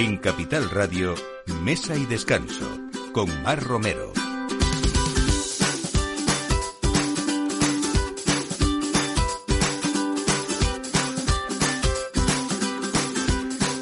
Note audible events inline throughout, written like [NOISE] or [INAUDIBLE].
En Capital Radio, Mesa y Descanso, con Mar Romero.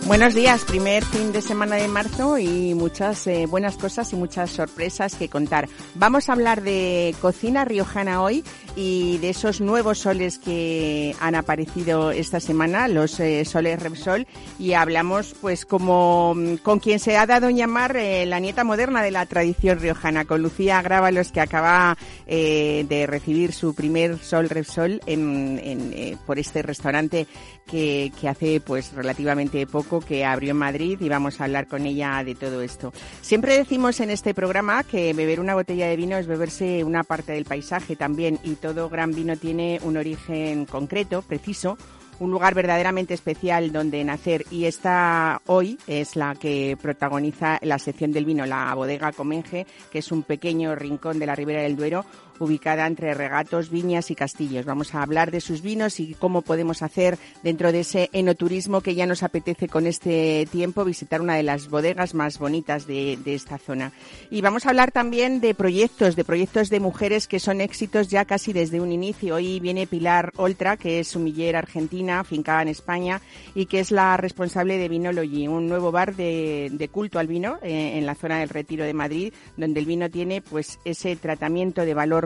Buenos días, primer fin de semana de marzo y muchas eh, buenas cosas y muchas sorpresas que contar. Vamos a hablar de cocina riojana hoy y de esos nuevos soles que han aparecido esta semana, los eh, soles Repsol, y hablamos pues como mm, con quien se ha dado en llamar eh, la nieta moderna de la tradición riojana, con Lucía Grábalos que acaba de recibir su primer sol Repsol en, por este restaurante que, que hace pues relativamente poco que abrió en Madrid y vamos a hablar con ella de todo esto. Siempre decimos en este programa que beber una botella de vino es beberse una parte del paisaje también y todo gran vino tiene un origen concreto, preciso, un lugar verdaderamente especial donde nacer. Y esta hoy es la que protagoniza la sección del vino, la bodega Comenge, que es un pequeño rincón de la Ribera del Duero, ubicada entre regatos, viñas y castillos. Vamos a hablar de sus vinos y cómo podemos hacer dentro de ese enoturismo que ya nos apetece con este tiempo visitar una de las bodegas más bonitas de, esta zona. Y vamos a hablar también de proyectos, de proyectos de mujeres que son éxitos ya casi desde un inicio. Hoy viene Pilar Oltra, que es sumiller argentina, fincada en España y que es la responsable de Vinology, un nuevo bar de, culto al vino eh, en la zona del Retiro de Madrid, donde el vino tiene pues ese tratamiento de valor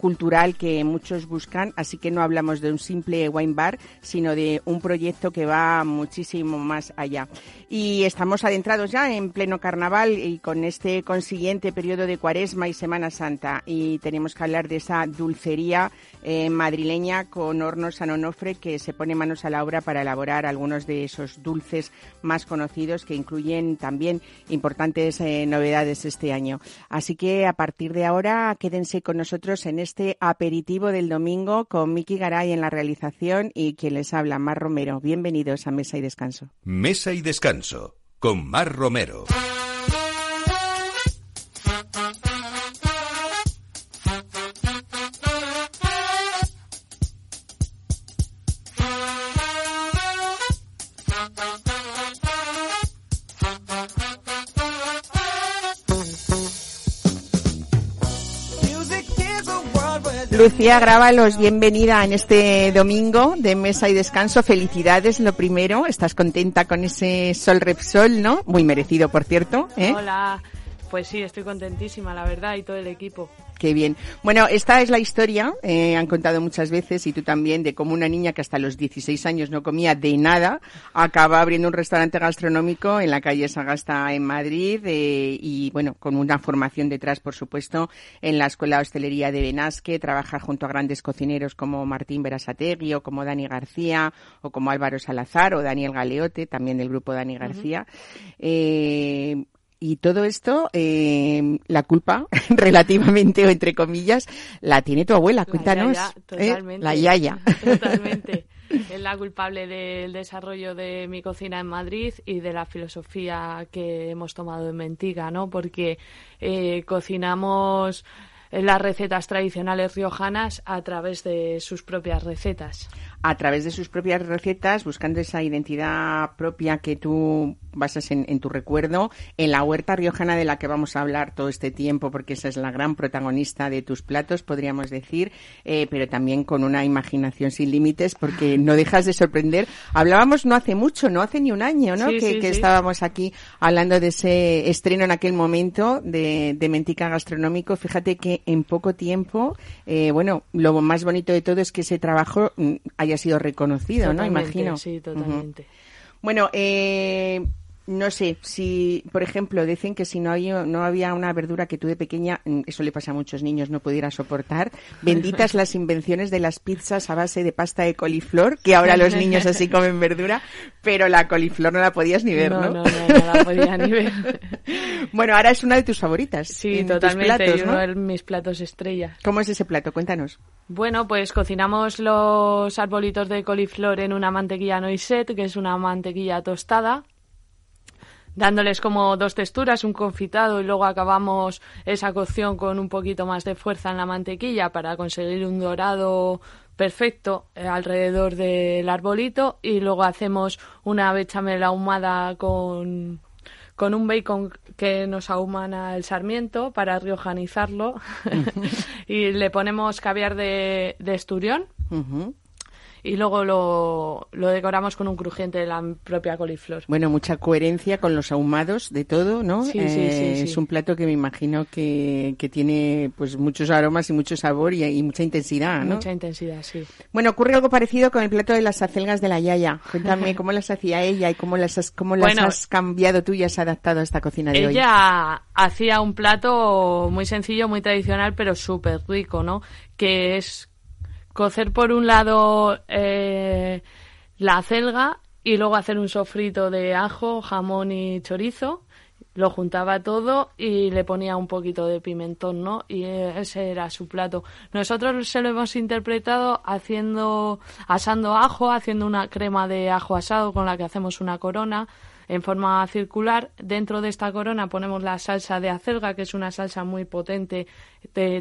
cultural que muchos buscan, así que no hablamos de un simple wine bar, sino de un proyecto que va muchísimo más allá. Y estamos adentrados ya en pleno carnaval y con este consiguiente periodo de cuaresma y Semana Santa y tenemos que hablar de esa dulcería eh, madrileña con Hornos San Onofre que se pone manos a la obra para elaborar algunos de esos dulces más conocidos que incluyen también importantes eh, novedades este año. Así que a partir de ahora quédense con nosotros en este aperitivo del domingo con Miki Garay en la realización y quien les habla, Mar Romero. Bienvenidos a Mesa y Descanso. Mesa y Descanso con Mar Romero. Lucía Grábalos, bienvenida en este domingo de mesa y descanso. Felicidades, lo primero. Estás contenta con ese Sol Repsol, ¿no? Muy merecido, por cierto. ¿eh? Hola. Pues sí, estoy contentísima, la verdad, y todo el equipo. Qué bien. Bueno, esta es la historia, eh, han contado muchas veces, y tú también, de cómo una niña que hasta los 16 años no comía de nada, acaba abriendo un restaurante gastronómico en la calle Sagasta en Madrid, eh, y bueno, con una formación detrás, por supuesto, en la Escuela de Hostelería de Benasque, trabaja junto a grandes cocineros como Martín Berasategui, o como Dani García, o como Álvaro Salazar, o Daniel Galeote, también del grupo Dani García. eh, y todo esto, eh, la culpa, [LAUGHS] relativamente o entre comillas, la tiene tu abuela. Cuéntanos. La yaya, ¿eh? totalmente. La yaya. [LAUGHS] Totalmente. [LAUGHS] Es la culpable del desarrollo de mi cocina en Madrid y de la filosofía que hemos tomado en Mentiga, ¿no? Porque eh, cocinamos las recetas tradicionales riojanas a través de sus propias recetas a través de sus propias recetas, buscando esa identidad propia que tú basas en, tu recuerdo, en la huerta riojana de la que vamos a hablar todo este tiempo, porque esa es la gran protagonista de tus platos, podríamos decir, eh, pero también con una imaginación sin límites, porque [LAUGHS] no dejas de sorprender. Hablábamos no hace mucho, no hace ni un año, ¿no? que, estábamos aquí hablando de ese estreno en aquel momento de, de Mentica Gastronómico. Fíjate que en poco tiempo, eh, bueno, lo más bonito de todo es que ese trabajo mm, haya sido reconocido, ¿no? Imagino. Sí, totalmente. Bueno, eh, no sé, si, por ejemplo, dicen que si no, había, no había una verdura que tú de pequeña, mm, eso le pasa a muchos niños, no pudieras soportar, [LAUGHS] benditas las invenciones de las pizzas a base de pasta de coliflor, que ahora los niños así [LAUGHS] comen verdura, pero la coliflor no la podías ni ver, ¿no? No, no, no, la podía ni ver. [LAUGHS] bueno, ahora es una de tus favoritas. Sí, totalmente, uno de mis platos estrella. ¿Cómo es ese plato? Cuéntanos. Bueno, pues cocinamos los arbolitos de coliflor en una mantequilla noisette, que es una mantequilla tostada, dándoles como dos texturas, un confitado y luego acabamos esa cocción con un poquito más de fuerza en la mantequilla para conseguir un dorado perfecto eh, alrededor del arbolito y luego hacemos una bechamel ahumada con con un bacon que nos ahumana el sarmiento para riojanizarlo. [LAUGHS] Y le ponemos caviar de, de esturión y luego lo, lo, decoramos con un crujiente de la propia coliflor. Bueno, mucha coherencia con los ahumados de todo, ¿no? Sí, sí, sí, Eh, Es un plato que me imagino que, que tiene pues muchos aromas y mucho sabor y, y mucha intensidad, ¿no? Mucha intensidad, sí. Bueno, ocurre algo parecido con el plato de las acelgas de la Yaya. Cuéntame cómo las hacía ella y cómo las has, cómo las Bueno, has cambiado tú y has adaptado a esta cocina de hoy. Ella hacía un plato muy sencillo, muy tradicional, pero súper rico, ¿no? Que es cocer por un lado eh, la acelga y luego hacer un sofrito de ajo, jamón y chorizo. Lo juntaba todo y le ponía un poquito de pimentón, ¿no? Y ese era su plato. Nosotros se lo hemos interpretado haciendo, asando ajo, haciendo una crema de ajo asado con la que hacemos una corona en forma circular. Dentro de esta corona ponemos la salsa de acelga, que es una salsa muy potente,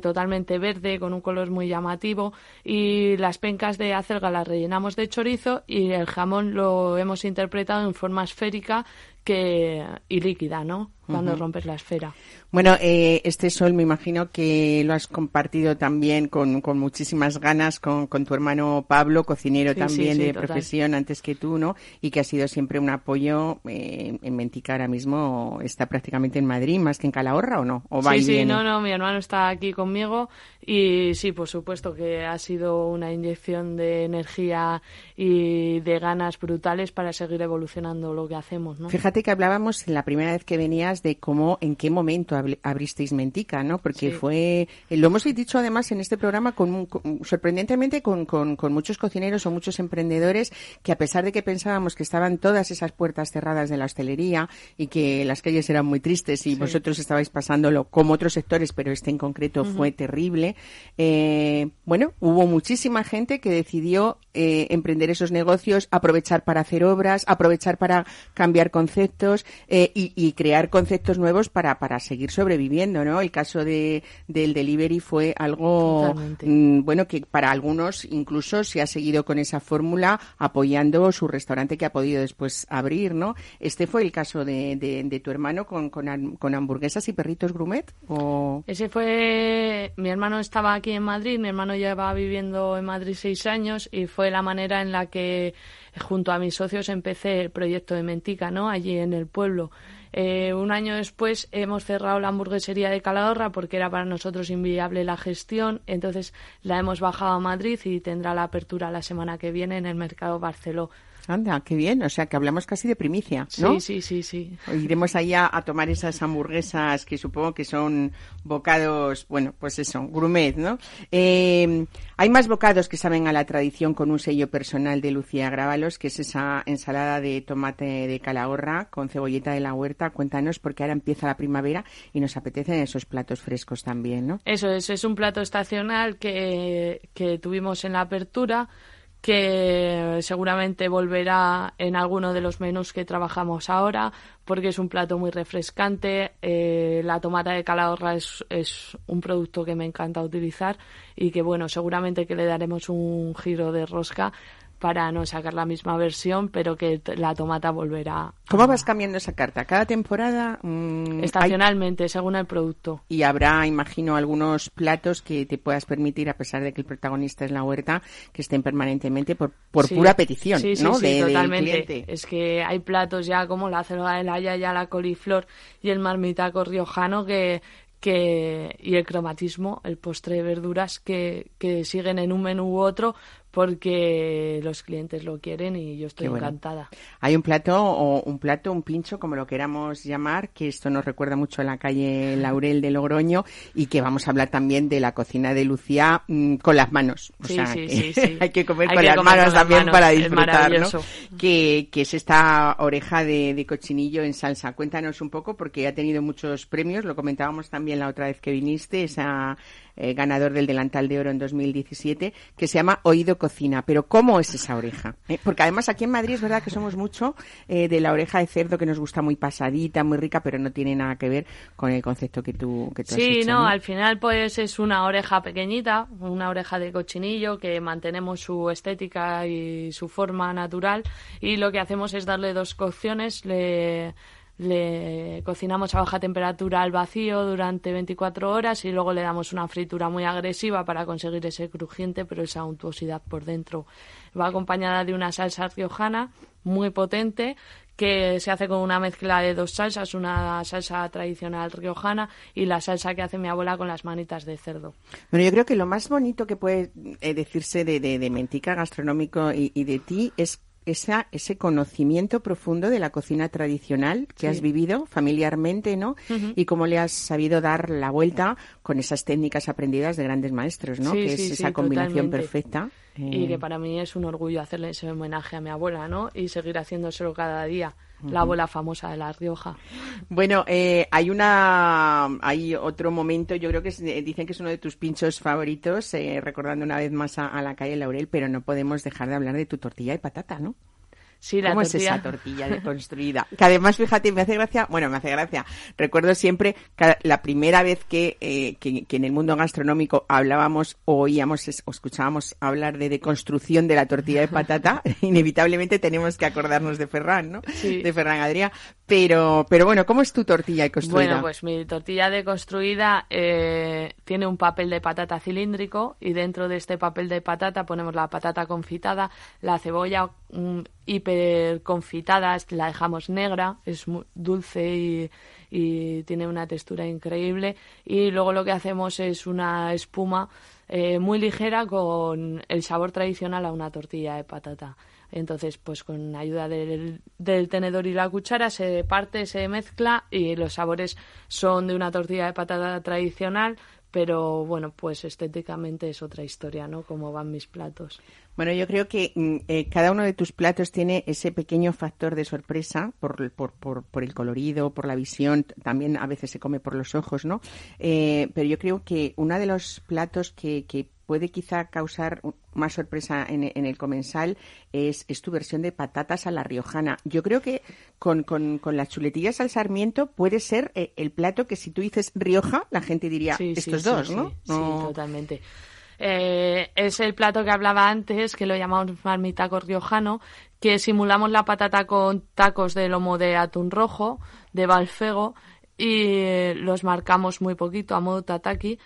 totalmente verde, con un color muy llamativo. Y las pencas de acelga las rellenamos de chorizo y el jamón lo hemos interpretado en forma esférica que, y líquida, ¿no? Cuando rompes la esfera. Bueno, eh, este sol me imagino que lo has compartido también con, con muchísimas ganas con, con tu hermano Pablo, cocinero Sí, también sí, sí, de total. profesión antes que tú, ¿no? Y que ha sido siempre un apoyo eh, en Mentica ahora mismo. Está prácticamente en Madrid, más que en Calahorra, ¿o no? ¿O va Sí, y sí, viene? no, no, mi hermano está aquí conmigo y sí, por supuesto que ha sido una inyección de energía y de ganas brutales para seguir evolucionando lo que hacemos, ¿no? Fíjate que hablábamos la primera vez que venías de cómo, en qué momento abri- abristeis Mentica, ¿no? Porque Sí. fue, eh, lo hemos dicho además en este programa, con, con- sorprendentemente con, con- con muchos cocineros o muchos emprendedores que a pesar de que pensábamos que estaban todas esas puertas cerradas de la hostelería y que las calles eran muy tristes y Sí. vosotros estabais pasándolo como otros sectores, pero este en concreto fue terrible, eh, bueno, hubo muchísima gente que decidió eh, emprender esos negocios, aprovechar para hacer obras, aprovechar para cambiar conceptos eh, y, y crear conceptos nuevos para, para seguir sobreviviendo, ¿no? El caso de, del delivery fue algo, mm, bueno, que para algunos incluso se ha seguido con esa fórmula apoyando su restaurante que ha podido después abrir, ¿no? Este fue el caso de, de, de tu hermano con, con hamburguesas y perritos grumet, ¿o...? Ese fue, mi hermano estaba aquí en Madrid, mi hermano lleva viviendo en Madrid seis años y fue la manera en la que junto a mis socios empecé el proyecto de Mentica, ¿no? Allí en el pueblo. Eh, un año después hemos cerrado la hamburguesería de Calahorra porque era para nosotros inviable la gestión, entonces la hemos bajado a Madrid y tendrá la apertura la semana que viene en el mercado Barceló. Anda, qué bien, o sea que hablamos casi de primicia, ¿no? Sí, sí, sí, sí. Iremos allá a tomar esas hamburguesas que supongo que son bocados, bueno, pues eso, gourmet, ¿no? Eh, hay más bocados que saben a la tradición con un sello personal de Lucía Grábalos, que es esa ensalada de tomate de calahorra con cebolleta de la huerta. Cuéntanos, porque ahora empieza la primavera y nos apetecen esos platos frescos también, ¿no? Eso es, es un plato estacional que, que tuvimos en la apertura, que seguramente volverá en alguno de los menús que trabajamos ahora, porque es un plato muy refrescante. eh, la tomata de calahorra es, es un producto que me encanta utilizar y que, bueno, seguramente que le daremos un giro de rosca para no sacar la misma versión, pero que la tomata volverá ¿Cómo a- vas cambiando esa carta? Cada temporada mm, hay- estacionalmente, según el producto. y habrá, imagino, algunos platos que te puedas permitir, a pesar de que el protagonista es la huerta, que estén permanentemente por, por Sí. pura petición, sí, sí, totalmente. cliente. Es que hay platos ya como la celga de la yaya, la coliflor y el marmitaco riojano que que y el cromatismo, el postre de verduras que, que siguen en un menú u otro porque los clientes lo quieren y yo estoy bueno. encantada. Hay un plato o un plato, un pincho, como lo queramos llamar, que esto nos recuerda mucho a la calle Laurel de Logroño y que vamos a hablar también de la cocina de Lucía mm, con las manos. O Sí, sea, sí, que sí, [LAUGHS] hay que comer Hay con que las comer manos con las también manos, para es disfrutar. Que, que es esta oreja de, de cochinillo en salsa. Cuéntanos un poco, porque ha tenido muchos premios, lo comentábamos también la otra vez que viniste, esa eh, ganador del delantal de oro en 2017, que se llama Oído Cocina. Pero ¿cómo es esa oreja? ¿Eh? Porque además aquí en Madrid es verdad que somos mucho eh, de la oreja de cerdo que nos gusta muy pasadita, muy rica, pero no tiene nada que ver con el concepto que tú, que tú has Sí, hecho, no, al final pues es una oreja pequeñita, una oreja de cochinillo que mantenemos su estética y su forma natural y lo que hacemos es darle dos cocciones, le, le cocinamos a baja temperatura al vacío durante 24 horas y luego le damos una fritura muy agresiva para conseguir ese crujiente pero esa untuosidad por dentro. Va acompañada de una salsa riojana muy potente que se hace con una mezcla de dos salsas, una salsa tradicional riojana y la salsa que hace mi abuela con las manitas de cerdo. Bueno, yo creo que lo más bonito que puede eh, decirse de, de, Mentica Gastronómico y, y de ti es esa, ese conocimiento profundo de la cocina tradicional que has vivido familiarmente, ¿no? Y cómo le has sabido dar la vuelta con esas técnicas aprendidas de grandes maestros, ¿no? que es esa combinación perfecta. Y que para mí es un orgullo hacerle ese homenaje a mi abuela, ¿no? Y seguir haciéndoselo cada día la abuela famosa de La Rioja. Bueno, eh, hay una, hay otro momento, yo creo que dicen que es uno de tus pinchos favoritos, eh, recordando una vez más a, la calle Laurel, pero no podemos dejar de hablar de tu tortilla de patata, ¿no? Sí, la ¿Cómo es esa tortilla deconstruida? [LAUGHS] que además, fíjate, me hace gracia, bueno, me hace gracia. Recuerdo siempre que la primera vez que, eh, que, en el mundo gastronómico hablábamos o oíamos o escuchábamos hablar de deconstrucción de la tortilla de patata, [LAUGHS] inevitablemente tenemos que acordarnos de Ferran, ¿no? Sí. De Ferran Adrià. Pero, pero bueno, ¿cómo es tu tortilla deconstruida? Bueno, pues mi tortilla deconstruida eh, tiene un papel de patata cilíndrico y dentro de este papel de patata ponemos la patata confitada, la cebolla hiper confitada, la dejamos negra, es muy dulce y, tiene una textura increíble. Y luego lo que hacemos es una espuma eh, muy ligera con el sabor tradicional a una tortilla de patata. Entonces, pues con ayuda del, del, tenedor y la cuchara se parte, se mezcla y los sabores son de una tortilla de patata tradicional, pero bueno, pues estéticamente es otra historia, ¿no? Como van mis platos. Bueno, yo creo que mm, eh, cada uno de tus platos tiene ese pequeño factor de sorpresa por, por, por, el colorido, por la visión, también a veces se come por los ojos, ¿no? Eh, pero yo creo que uno de los platos que, que puede quizá causar más sorpresa en, el comensal es, tu versión de patatas a la riojana. Yo creo que con, con, las chuletillas al sarmiento puede ser eh, el plato que si tú dices Rioja, la gente diría estos dos, ¿no? Sí, totalmente. Eh, es el plato que hablaba antes, que lo llamamos marmitaco riojano, que simulamos la patata con tacos de lomo de atún rojo, de balfego, y los marcamos muy poquito a modo tataki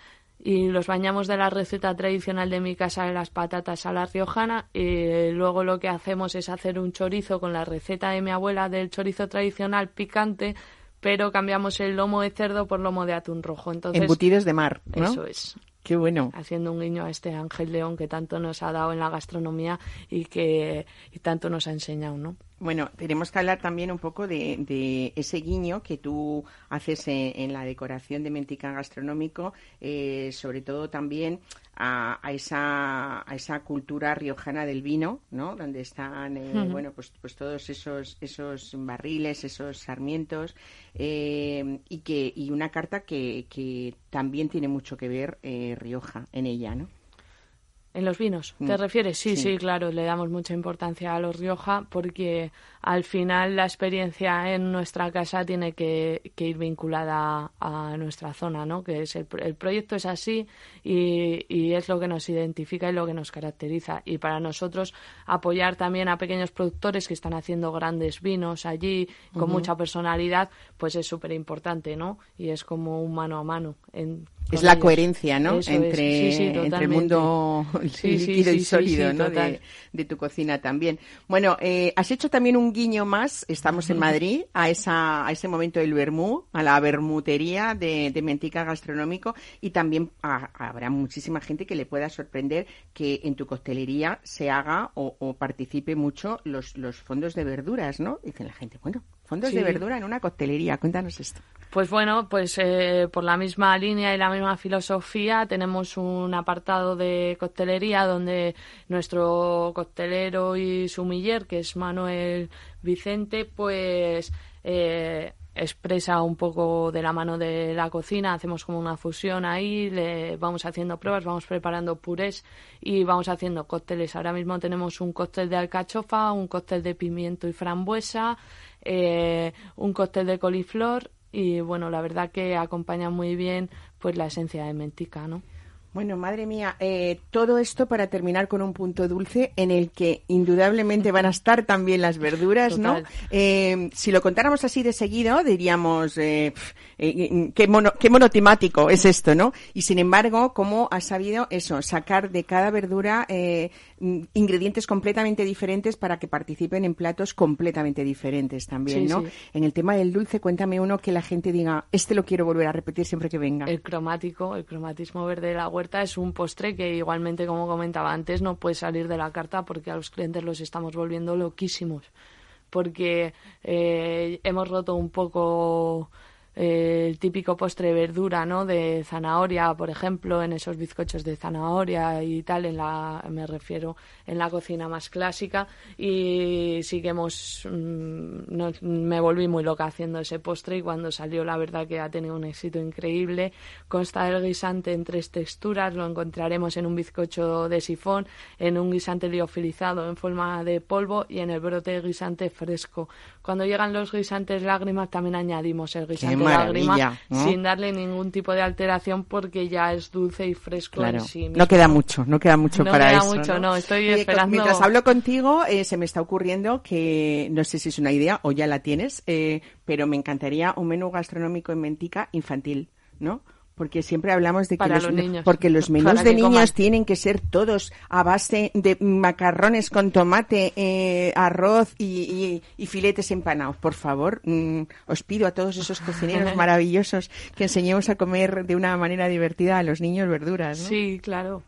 y los bañamos de la receta tradicional de mi casa de las patatas a la riojana y luego lo que hacemos es hacer un chorizo con la receta de mi abuela del chorizo tradicional picante pero cambiamos el lomo de cerdo por lomo de atún rojo entonces embutidos de mar ¿no? eso es Qué bueno. Haciendo un guiño a este Ángel León que tanto nos ha dado en la gastronomía y que y tanto nos ha enseñado, ¿no? Bueno, tenemos que hablar también un poco de, ese guiño que tú haces en, la decoración de Mentica Gastronómico, eh, sobre todo también a, esa, a esa cultura riojana del vino, ¿no? Donde están, eh, bueno, pues, pues todos esos, esos barriles, esos sarmientos, eh, y, que, y una carta que, que también tiene mucho que ver Rioja en ella, ¿no? ¿En los vinos? ¿Te mm. refieres? Sí, sí, claro, le damos mucha importancia a los Rioja porque al final la experiencia en nuestra casa tiene que, ir vinculada a nuestra zona, ¿no? Que es el, proyecto es así y, es lo que nos identifica y lo que nos caracteriza. Y para nosotros apoyar también a pequeños productores que están haciendo grandes vinos allí con mucha personalidad, pues es súper importante, ¿no? Y es como un mano a mano. En, es la coherencia, ¿no? entre, entre el mundo [LAUGHS] líquido y sólido, ¿no? De, de, tu cocina también. Bueno, eh, has hecho también un guiño más, estamos en Madrid, a, esa, a ese momento del vermú, a la vermutería de, de Mentica Gastronómico y también habrá muchísima gente que le pueda sorprender que en tu coctelería se haga o, o participe mucho los, los fondos de verduras, ¿no? Dicen la gente, bueno, fondos de verdura en una coctelería, cuéntanos esto. Pues bueno, pues eh, por la misma línea y la misma filosofía tenemos un apartado de coctelería donde nuestro coctelero y sumiller, que es Manuel Vicente, pues eh, expresa un poco de la mano de la cocina, hacemos como una fusión ahí, le vamos haciendo pruebas, vamos preparando purés y vamos haciendo cócteles. Ahora mismo tenemos un cóctel de alcachofa, un cóctel de pimiento y frambuesa, eh, un cóctel de coliflor y bueno, la verdad que acompaña muy bien pues la esencia de mentica, ¿no? Bueno, madre mía, eh, todo esto para terminar con un punto dulce en el que indudablemente van a estar también las verduras, ¿no? Eh, si lo contáramos así de seguido, diríamos, eh, eh qué, mono, qué monotemático es esto, ¿no? Y sin embargo, ¿cómo ha sabido eso, sacar de cada verdura ingredientes completamente diferentes para que participen en platos completamente diferentes también, ¿no? En el tema del dulce, cuéntame uno que la gente diga, este lo quiero volver a repetir siempre que venga. El cromático, el cromatismo verde de es un postre que igualmente, como comentaba antes, no puede salir de la carta porque a los clientes los estamos volviendo loquísimos. Porque eh, hemos roto un poco el típico postre verdura, ¿no? De zanahoria, por ejemplo, en esos bizcochos de zanahoria y tal, en la, me refiero en la cocina más clásica. Y sí que hemos, mm, me volví muy loca haciendo ese postre y cuando salió la verdad que ha tenido un éxito increíble. Consta el guisante en tres texturas, lo encontraremos en un bizcocho de sifón, en un guisante liofilizado en forma de polvo y en el brote de guisante fresco. Cuando llegan los guisantes lágrimas también añadimos el guisante lágrima sin darle ningún tipo de alteración porque ya es dulce y fresco en sí No queda mucho, no queda mucho para queda eso. mucho, ¿no? estoy esperando. Mientras hablo contigo, eh, se me está ocurriendo que, no sé si es una idea o ya la tienes, eh, pero me encantaría un menú gastronómico en Mentica infantil, ¿no? Porque siempre hablamos de que los, porque los menús de niños tienen que ser todos a base de macarrones con tomate, eh, arroz y, filetes empanados. Por favor, mm, os pido a todos esos [LAUGHS] cocineros maravillosos que enseñemos a comer de una manera divertida a los niños verduras. Sí, claro.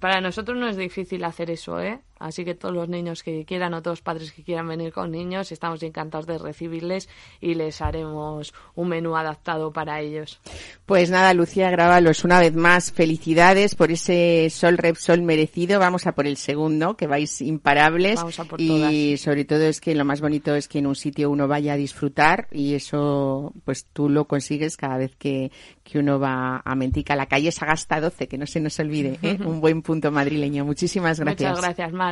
Para nosotros no es difícil hacer eso, ¿eh? Así que todos los niños que quieran o todos los padres que quieran venir con niños, estamos encantados de recibirles y les haremos un menú adaptado para ellos. Pues nada, Lucía Gravalos, una vez más, felicidades por ese Sol Repsol merecido. Vamos a por el segundo, que vais imparables. Vamos a por y sobre todo es que lo más bonito es que en un sitio uno vaya a disfrutar y eso pues tú lo consigues cada vez que, que uno va a Mentica. La calle Sagasta 12, que no se nos olvide, ¿eh? [LAUGHS] un buen punto madrileño. Muchísimas gracias. Muchas gracias, Mar.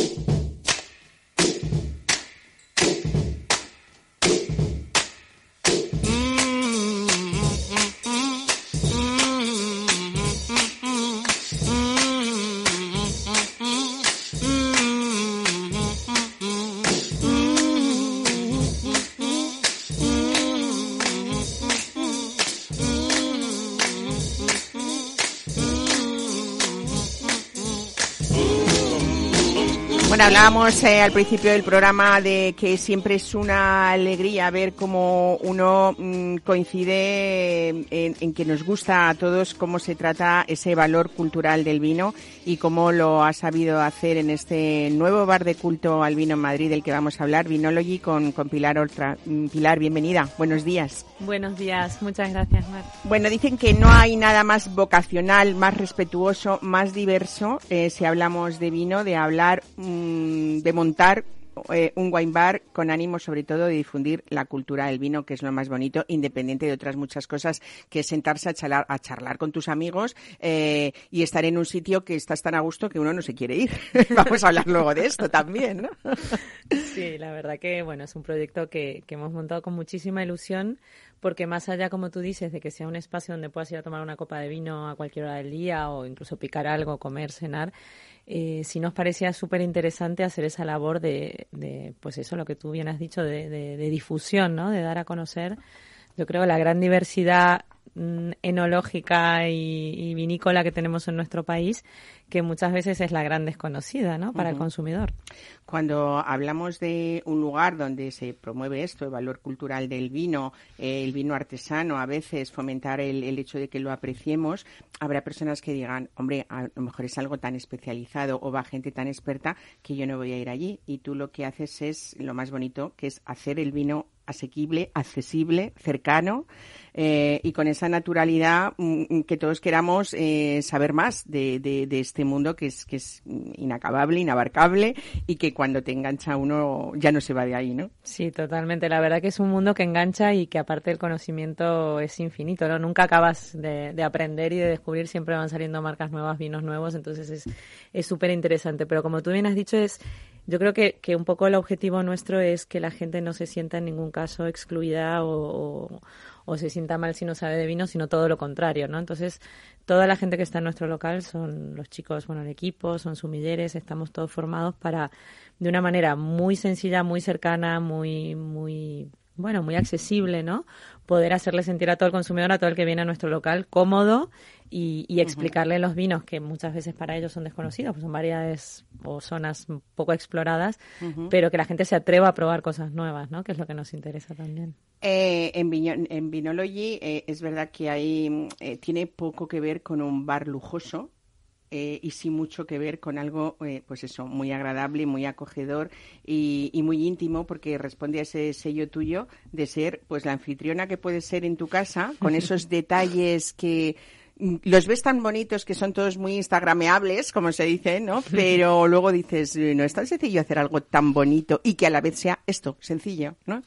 Hablábamos eh, al principio del programa de que siempre es una alegría ver cómo uno mm, coincide en, que nos gusta a todos cómo se trata ese valor cultural del vino y cómo lo ha sabido hacer en este nuevo bar de culto al vino en Madrid del que vamos a hablar, Vinology, con, con Pilar Oltra. Mm, Pilar, bienvenida. Buenos días. Buenos días. Muchas gracias, Mar. Bueno, dicen que no hay nada más vocacional, más respetuoso, más diverso, eh, si hablamos de vino, de hablar... Mm, de montar eh, un wine bar con ánimo sobre todo de difundir la cultura del vino, que es lo más bonito, independiente de otras muchas cosas, que es sentarse a charlar, a charlar con tus amigos eh, y estar en un sitio que estás tan a gusto que uno no se quiere ir. [LAUGHS] Vamos a hablar luego de esto también, ¿no? Sí, la verdad que bueno, es un proyecto que, que hemos montado con muchísima ilusión porque más allá, como tú dices, de que sea un espacio donde puedas ir a tomar una copa de vino a cualquier hora del día o incluso picar algo, comer, cenar, eh, sí nos parecía súper interesante hacer esa labor de, de, pues eso, lo que tú bien has dicho, de, de, de difusión, ¿no? De dar a conocer, yo creo, la gran diversidad enológica y, vinícola que tenemos en nuestro país, que muchas veces es la gran desconocida ¿no? para el consumidor. Cuando hablamos de un lugar donde se promueve esto, el valor cultural del vino, eh, el vino artesano, a veces fomentar el, el, hecho de que lo apreciemos, habrá personas que digan, hombre, a lo mejor es algo tan especializado o va gente tan experta que yo no voy a ir allí. Y tú lo que haces es lo más bonito, que es hacer el vino asequible, accesible, cercano eh, y con esa naturalidad mm, mm, que todos queramos eh, saber más de, este mundo que es, que es inacabable, inabarcable y que cuando te engancha uno ya no se va de ahí, ¿no? Sí, totalmente. La verdad que es un mundo que engancha y que aparte el conocimiento es infinito, ¿no? Nunca acabas de, de aprender y de descubrir, siempre van saliendo marcas nuevas, vinos nuevos, entonces es súper interesante. Pero como tú bien has dicho, es yo creo que, que, un poco el objetivo nuestro es que la gente no se sienta en ningún caso excluida o, o, se sienta mal si no sabe de vino, sino todo lo contrario, ¿no? Entonces, toda la gente que está en nuestro local son los chicos, bueno, el equipo, son sumilleres, estamos todos formados para, de una manera muy sencilla, muy cercana, muy, muy bueno, muy accesible, ¿no? Poder hacerle sentir a todo el consumidor, a todo el que viene a nuestro local, cómodo y, explicarle los vinos que muchas veces para ellos son desconocidos, pues son variedades o zonas poco exploradas, pero que la gente se atreva a probar cosas nuevas, ¿no? Que es lo que nos interesa también. Eh, en, en Vinology eh, es verdad que ahí eh, tiene poco que ver con un bar lujoso, eh, y sí mucho que ver con algo, eh, pues eso, muy agradable, muy acogedor y, muy íntimo, porque responde a ese sello tuyo de ser, pues la anfitriona que puedes ser en tu casa, con esos [LAUGHS] detalles que los ves tan bonitos que son todos muy instagrameables, como se dice, ¿no? [LAUGHS] Pero luego dices, no es tan sencillo hacer algo tan bonito y que a la vez sea esto, sencillo, ¿no?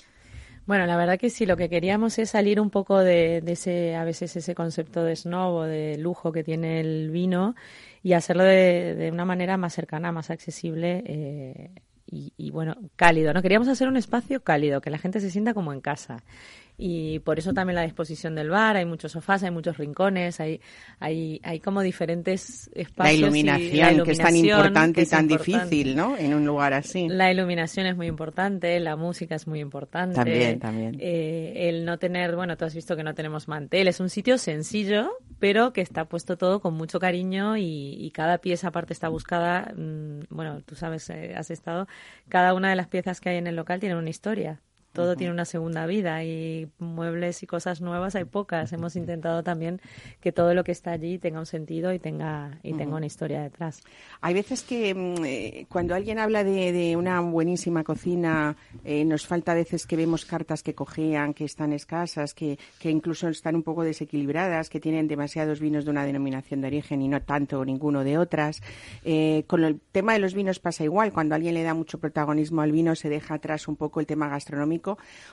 Bueno, la verdad que sí, lo que queríamos es salir un poco de, de ese, a veces ese concepto de snob o de lujo que tiene el vino y hacerlo de, de una manera más cercana, más accesible eh, y, y, bueno, cálido. ¿no? Queríamos hacer un espacio cálido, que la gente se sienta como en casa y por eso también la disposición del bar, hay muchos sofás, hay muchos rincones, hay, hay, hay como diferentes espacios. La iluminación, que es tan importante y tan difícil, ¿no? En un lugar así. La iluminación es muy importante, la música es muy importante. También, también. Eh, el no tener, bueno, tú has visto que no tenemos mantel, es un sitio sencillo, pero que está puesto todo con mucho cariño y, cada pieza aparte está buscada, mm, bueno, tú sabes, eh, has estado, cada una de las piezas que hay en el local tiene una historia todo tiene una segunda vida y muebles y cosas nuevas hay pocas. Hemos intentado también que todo lo que está allí tenga un sentido y tenga y tenga una historia detrás. Hay veces que mm, eh, cuando alguien habla de, una buenísima cocina, eh, nos falta a veces que vemos cartas que cojean, que están escasas, que, que incluso están un poco desequilibradas, que tienen demasiados vinos de una denominación de origen y no tanto ninguno de otras. Eh, con el tema de los vinos pasa igual. Cuando alguien le da mucho protagonismo al vino, se deja atrás un poco el tema gastronómico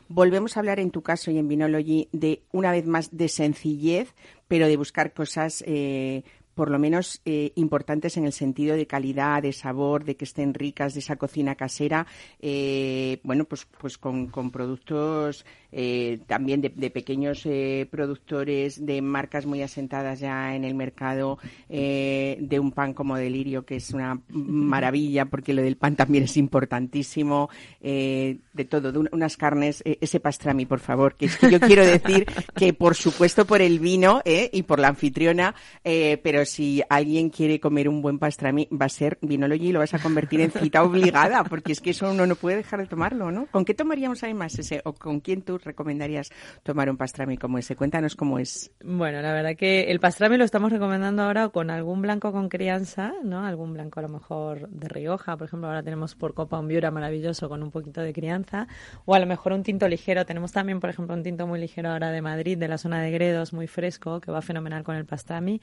Volvemos a hablar en tu caso y en Vinology de, una vez más, de sencillez, pero de buscar cosas eh, por lo menos eh, importantes en el sentido de calidad, de sabor, de que estén ricas, de esa cocina casera, eh, bueno, pues, pues con, con productos eh, también de, pequeños eh, productores, de marcas muy asentadas ya en el mercado, eh, de un pan como Delirio, que es una maravilla, porque lo del pan también es importantísimo, de todo, de unas carnes, ese pastrami, por favor, que yo quiero decir que por supuesto por el vino y por la anfitriona, pero si alguien quiere comer un buen pastrami, va a ser Vinology y lo vas a convertir en cita obligada, porque es que eso uno no puede dejar de tomarlo, ¿no? ¿Con qué tomaríamos además ese, o con quién tú recomendarías tomar un pastrami como ese? Cuéntanos cómo es. Bueno, la verdad que el pastrami lo estamos recomendando ahora con algún blanco con crianza, ¿no? Algún blanco a lo mejor de Rioja, por ejemplo, ahora tenemos por copa un Viura maravilloso con un poquito de crianza, o a lo mejor un tinto ligero. Tenemos también, por ejemplo, un tinto muy ligero ahora de Madrid, de la zona de Gredos, muy fresco, que va fenomenal con el pastrami.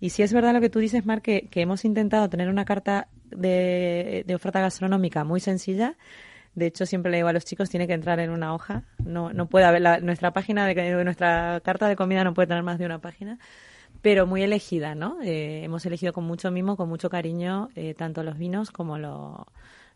Y si es verdad lo que tú dices, Mar, que, que hemos intentado tener una carta de, de oferta gastronómica muy sencilla, de hecho, siempre le digo a los chicos, tiene que entrar en una hoja. No, no puede haber, nuestra página, de, nuestra carta de comida no puede tener más de una página, pero muy elegida, ¿no? Eh, hemos elegido con mucho mimo, con mucho cariño, eh, tanto los vinos como lo,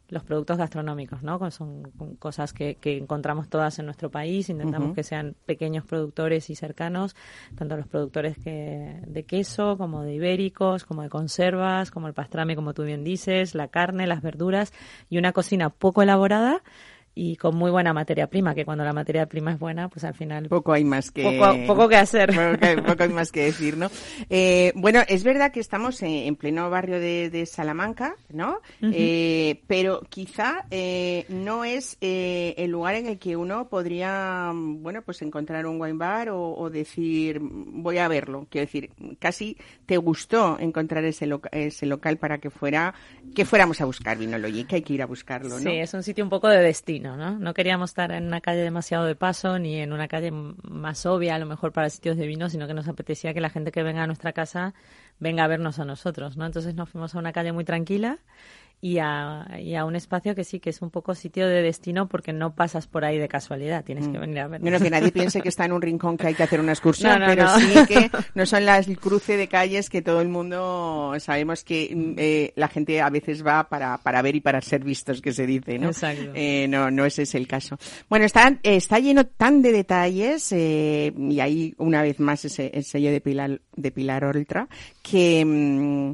los productos gastronómicos, ¿no? Son cosas que, encontramos todas en nuestro país, intentamos que sean pequeños productores y cercanos, tanto los productores que, de queso como de ibéricos, como de conservas, como el pastrame, como tú bien dices, la carne, las verduras y una cocina poco elaborada y con muy buena materia prima, que cuando la materia prima es buena, pues al final... Poco hay más que... Poco, que hacer. [LAUGHS] Poco, hay más que decir, ¿no? Eh, bueno, es verdad que estamos en, pleno barrio de, Salamanca, ¿no? eh, pero quizá eh, no es eh, el lugar en el que uno podría, bueno, pues encontrar un wine bar o, decir, voy a verlo. Quiero decir, casi te gustó encontrar ese, ese local para que fuera, que fuéramos a buscar Vinology, que hay que ir a buscarlo, ¿no? Sí, es un sitio un poco de destino. ¿No? queríamos estar en una calle demasiado de paso ni en una calle más obvia, a lo mejor para sitios de vino, sino que nos apetecía que la gente que venga a nuestra casa venga a vernos a nosotros, ¿no? Entonces nos fuimos a una calle muy tranquila y a, y a un espacio que sí que es un poco sitio de destino porque no pasas por ahí de casualidad, tienes que mm. venir a ver. Bueno, que nadie piense que está en un rincón que hay que hacer una excursión, pero sí que no son las cruce de calles que todo el mundo sabemos que mm, eh, la gente a veces va para, para ver y para ser vistos, que se dice, ¿no? Exacto. Eh, no, no ese es el caso. Bueno, está, está lleno tan de detalles eh, y ahí una vez más ese el sello de Pilar, de Pilar Oltra que... Mm,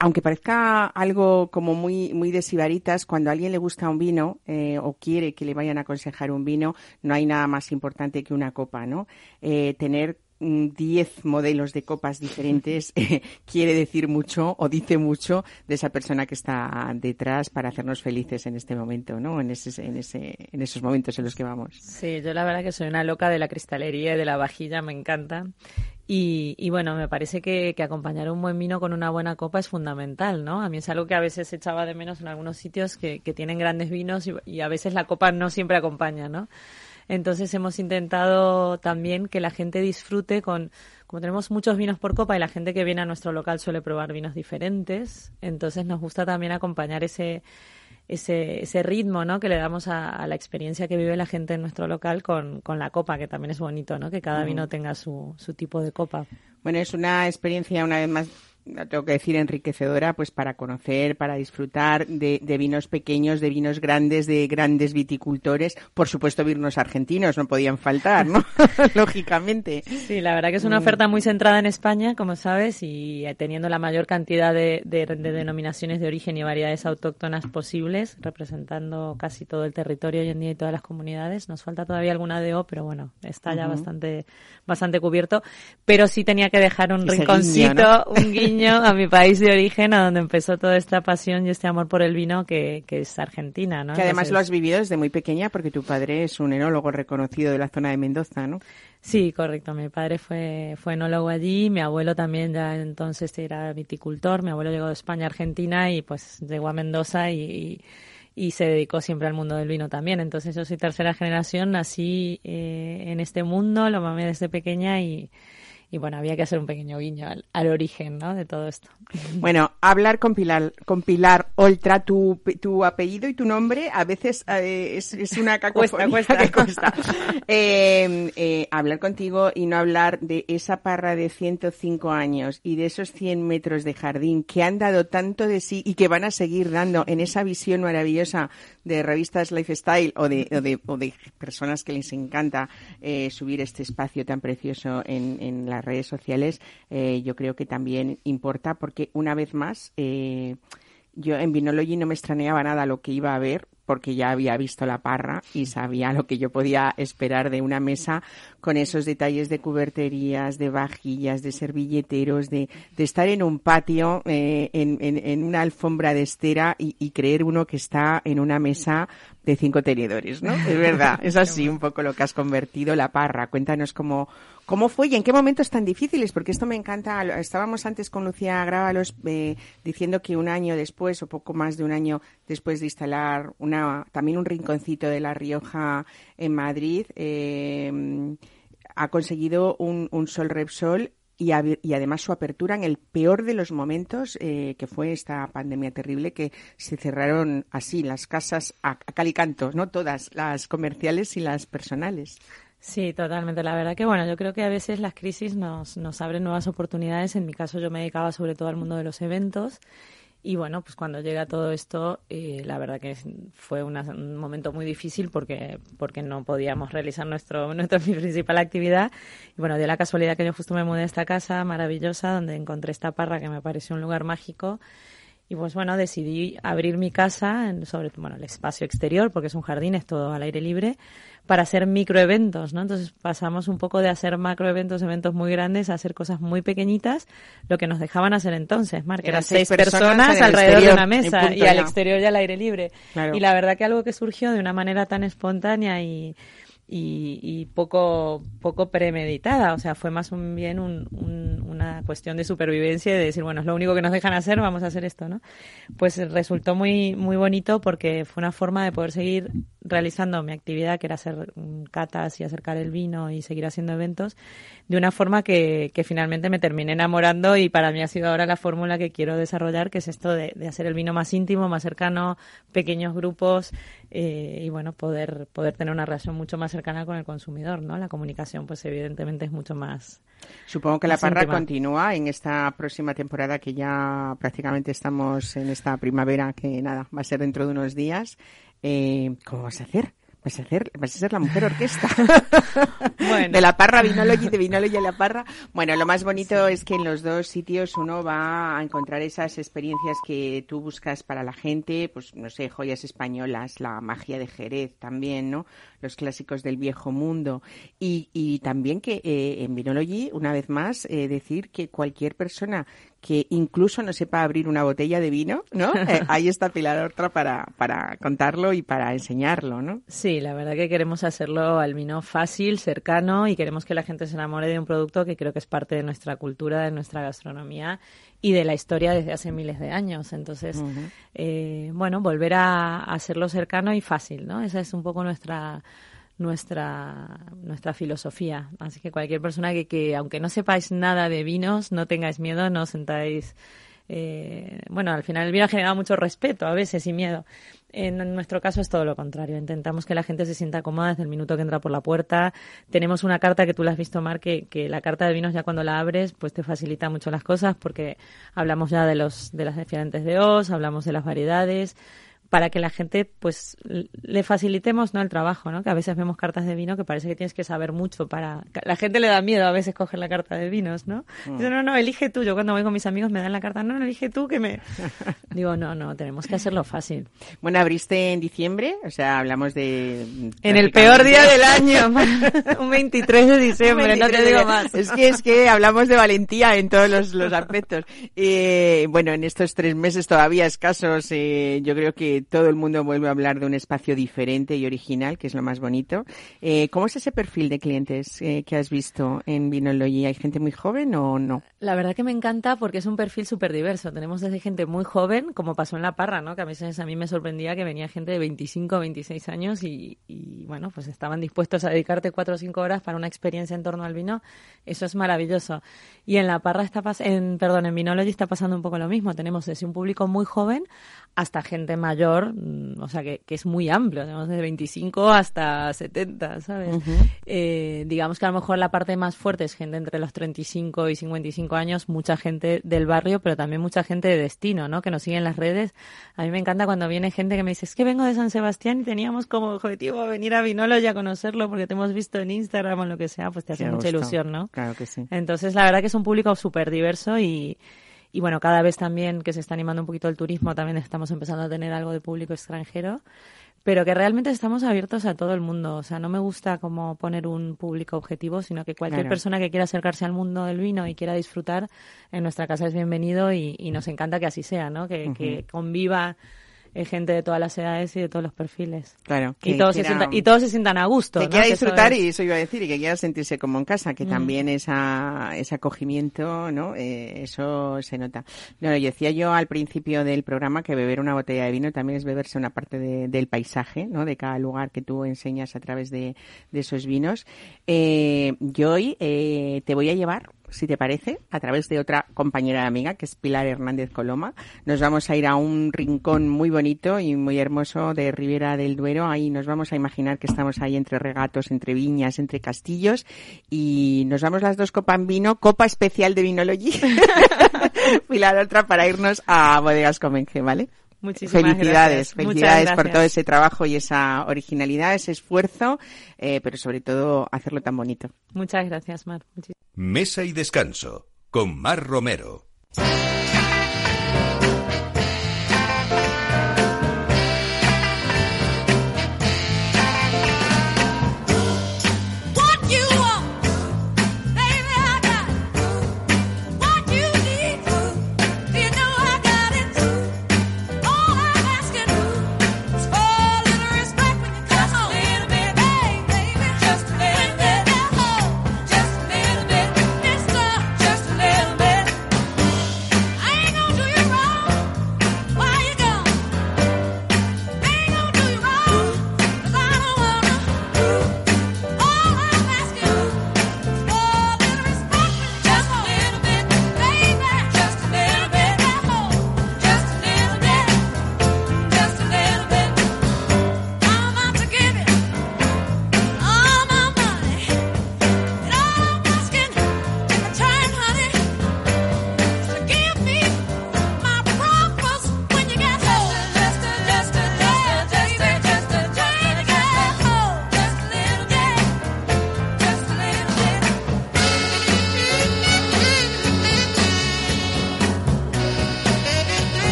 aunque parezca algo como muy, muy de sibaritas, cuando a alguien le gusta un vino eh, o quiere que le vayan a aconsejar un vino, no hay nada más importante que una copa, ¿no? Eh, tener 10 modelos de copas diferentes [LAUGHS] eh, quiere decir mucho o dice mucho de esa persona que está detrás para hacernos felices en este momento, ¿no? En, ese, en, ese, en esos momentos en los que vamos. Sí, yo la verdad que soy una loca de la cristalería y de la vajilla, me encanta. Y, y, bueno, me parece que, acompañar un buen vino con una buena copa es fundamental, ¿no? A mí es algo que a veces echaba de menos en algunos sitios que, que tienen grandes vinos y, y, a veces la copa no siempre acompaña, ¿no? Entonces hemos intentado también que la gente disfrute con, como tenemos muchos vinos por copa y la gente que viene a nuestro local suele probar vinos diferentes, entonces nos gusta también acompañar ese, ese, ese ritmo ¿no? que le damos a, la experiencia que vive la gente en nuestro local con, con la copa, que también es bonito, ¿no? que cada mm. vino tenga su, su tipo de copa. Bueno, es una experiencia una vez más tengo que decir, enriquecedora, pues para conocer, para disfrutar de, vinos pequeños, de vinos grandes, de grandes viticultores. Por supuesto, vinos argentinos no podían faltar, ¿no? [LAUGHS] [LAUGHS] Lógicamente. Sí, la verdad que es una mm. oferta muy centrada en España, como sabes, y teniendo la mayor cantidad de, denominaciones de origen y variedades autóctonas posibles, representando casi todo el territorio hoy en día y todas las comunidades. Nos falta todavía alguna DO, pero bueno, está ya bastante, bastante cubierto. Pero sí tenía que dejar un rinconcito, un guiño a mi país de origen, a donde empezó toda esta pasión y este amor por el vino que, que es Argentina, ¿no? Que además lo has vivido desde muy pequeña porque tu padre es un enólogo reconocido de la zona de Mendoza, ¿no? Sí, correcto. Mi padre fue, fue enólogo allí, mi abuelo también ya entonces era viticultor, mi abuelo llegó de España a Argentina y pues llegó a Mendoza y, y se dedicó siempre al mundo del vino también. Entonces yo soy tercera generación, nací eh, en este mundo, lo mamé desde pequeña y, y bueno, había que hacer un pequeño guiño al, origen ¿no? de todo esto. [LAUGHS] Bueno, hablar con Pilar, con Pilar Oltra, tu, tu apellido y tu nombre a veces eh, es, es, una [LAUGHS] cacofonía cuesta, cuesta, cuesta. [LAUGHS] eh, eh, hablar contigo y no hablar de esa parra de 105 años y de esos 100 metros de jardín que han dado tanto de sí y que van a seguir dando en esa visión maravillosa de revistas Lifestyle o de, o de, o de personas que les encanta eh, subir este espacio tan precioso en, en la redes sociales, eh, yo creo que también importa porque una vez más, eh, yo en Vinology no me extrañaba nada lo que iba a ver porque ya había visto la parra y sabía lo que yo podía esperar de una mesa con esos detalles de cuberterías, de vajillas, de servilleteros, de, de estar en un patio, eh, en, en, una alfombra de estera y, y, creer uno que está en una mesa de cinco tenedores, ¿no? Es verdad, es así un poco lo que has convertido la parra. Cuéntanos cómo, cómo fue y en qué momentos tan difíciles, porque esto me encanta. Estábamos antes con Lucía Grábalos eh, diciendo que un año después, o poco más de un año después de instalar una, también un rinconcito de La Rioja en Madrid, eh, ha conseguido un, un Sol Repsol y, y, además su apertura en el peor de los momentos, eh, que fue esta pandemia terrible, que se cerraron así las casas a, a cal y canto, ¿no? Todas, las comerciales y las personales. Sí, totalmente. La verdad que, bueno, yo creo que a veces las crisis nos, nos abren nuevas oportunidades. En mi caso, yo me dedicaba sobre todo al mundo de los eventos y bueno, pues cuando llega todo esto, eh, la verdad que fue un momento muy difícil porque, porque no podíamos realizar nuestro, [LAUGHS] nuestra principal actividad. Y bueno, dio la casualidad que yo justo me mudé a esta casa maravillosa donde encontré esta parra que me pareció un lugar mágico y pues bueno, decidí abrir mi casa en, sobre bueno, el espacio exterior, porque es un jardín, es todo al aire libre, para hacer microeventos, ¿no? Entonces pasamos un poco de hacer macroeventos, eventos muy grandes, a hacer cosas muy pequeñitas, lo que nos dejaban hacer entonces, Marc, eran seis personas, alrededor de una mesa y, al exterior y al aire libre. Y la verdad que algo que surgió de una manera tan espontánea y y, poco, poco premeditada. O sea, fue más bien una cuestión de supervivencia y de decir, bueno, es lo único que nos dejan hacer, vamos a hacer esto, ¿no? Pues resultó muy, muy bonito porque fue una forma de poder seguir realizando mi actividad, que era hacer catas y acercar el vino y seguir haciendo eventos, de una forma que, que finalmente me terminé enamorando y para mí ha sido ahora la fórmula que quiero desarrollar, que es esto de, de hacer el vino más íntimo, más cercano, pequeños grupos eh, y bueno, poder, poder tener una relación mucho más cercana con el consumidor, ¿no? La comunicación, pues evidentemente es mucho más. Supongo que la parra continúa en esta próxima temporada que ya prácticamente estamos en esta primavera, que nada, va a ser dentro de unos días. Eh, ¿Cómo vas a hacer? Vas a, hacer, vas a ser la mujer orquesta. [LAUGHS] bueno. De la parra, Vinology, de Vinology a la parra. Bueno, lo más bonito es que en los dos sitios uno va a encontrar esas experiencias que tú buscas para la gente, pues no sé, joyas españolas, la magia de Jerez también, ¿no? Los clásicos del viejo mundo. Y, y también que eh, en Vinology, una vez más, eh, decir que cualquier persona que incluso no sepa abrir una botella de vino, ¿no? [LAUGHS] Eh, ahí está Pilar Hortra para, para contarlo y para enseñarlo, ¿no? Sí, la verdad que queremos hacerlo al vino fácil, cercano y queremos que la gente se enamore de un producto que creo que es parte de nuestra cultura, de nuestra gastronomía y de la historia desde hace miles de años. Entonces, eh, bueno, volver a hacerlo cercano y fácil, ¿no? Esa es un poco nuestra nuestra, nuestra filosofía. Así que cualquier persona que, que, aunque no sepáis nada de vinos, no tengáis miedo, no sentáis. Eh, bueno, al final el vino ha generado mucho respeto a veces y miedo. En nuestro caso es todo lo contrario. Intentamos que la gente se sienta cómoda desde el minuto que entra por la puerta. Tenemos una carta que tú la has visto, Mar, que, que la carta de vinos ya cuando la abres, pues te facilita mucho las cosas porque hablamos ya de los de las diferentes de os, hablamos de las variedades para que la gente pues le facilitemos no el trabajo no que a veces vemos cartas de vino que parece que tienes que saber mucho para la gente le da miedo a veces coger la carta de vinos no mm. Dice, no no elige tú yo cuando voy con mis amigos me dan la carta no no elige tú que me [LAUGHS] digo no no tenemos que hacerlo fácil bueno abriste en diciembre o sea hablamos de en el peor día [LAUGHS] del año [LAUGHS] un 23 de diciembre no te digo más. Es que es que hablamos de valentía en todos los, los aspectos. Eh, bueno en estos tres meses todavía escasos eh, yo creo que todo el mundo vuelve a hablar de un espacio diferente y original, que es lo más bonito. Eh, ¿Cómo es ese perfil de clientes eh, que has visto en Vinology? ¿Hay gente muy joven o no? La verdad que me encanta porque es un perfil súper diverso. Tenemos desde gente muy joven, como pasó en La Parra, ¿no? que a veces a mí me sorprendía que venía gente de 25 o 26 años y, bueno, pues estaban dispuestos a dedicarte cuatro o cinco horas para una experiencia en torno al vino. Eso es maravilloso. Y en La Parra está en, perdón, en Vinology está pasando un poco lo mismo. Tenemos desde un público muy joven hasta gente mayor, mm, o sea, que, que es muy amplio, tenemos desde 25 hasta 70, ¿sabes? eh, digamos que a lo mejor la parte más fuerte es gente entre los 35 y 55 años, mucha gente del barrio, pero también mucha gente de destino, ¿no? Que nos sigue en las redes. A mí me encanta cuando viene gente que me dice, es que vengo de San Sebastián y teníamos como objetivo venir a Vinolo y a conocerlo porque te hemos visto en Instagram o lo que sea, pues te hace mucha ilusión, ¿no? Claro que sí. Entonces, la verdad que es un público súper diverso y y bueno, cada vez también que se está animando un poquito el turismo, también estamos empezando a tener algo de público extranjero, pero que realmente estamos abiertos a todo el mundo. O sea, no me gusta como poner un público objetivo, sino que cualquier persona que quiera acercarse al mundo del vino y quiera disfrutar, en nuestra casa es bienvenido y, nos encanta que así sea, ¿no? Que, que conviva hay gente de todas las edades y de todos los perfiles. Claro. y, todos se sientan, y todos se sientan a gusto. Que quiera disfrutar, y eso iba a decir, y que quiera sentirse como en casa, que mm. también esa, ese acogimiento, ¿no? Eh, eso se nota. No, yo decía yo al principio del programa que beber una botella de vino también es beberse una parte del paisaje, ¿no? De cada lugar que tú enseñas a través de, esos vinos. Eh, yo hoy eh, te voy a llevar si te parece, a través de otra compañera amiga, que es Pilar Hernández Coloma. Nos vamos a ir a un rincón muy bonito y muy hermoso de Ribera del Duero. Ahí nos vamos a imaginar que estamos ahí entre regatos, entre viñas, entre castillos. Y nos vamos las dos copas en vino, copa especial de Vinology. [LAUGHS] Pilar otra para irnos a Bodegas Comenge, ¿vale? Muchísimas felicidades, felicidades por todo ese trabajo y esa originalidad, ese esfuerzo, eh, pero sobre todo hacerlo tan bonito. Muchas gracias, Mar. Mesa y descanso con Mar Romero.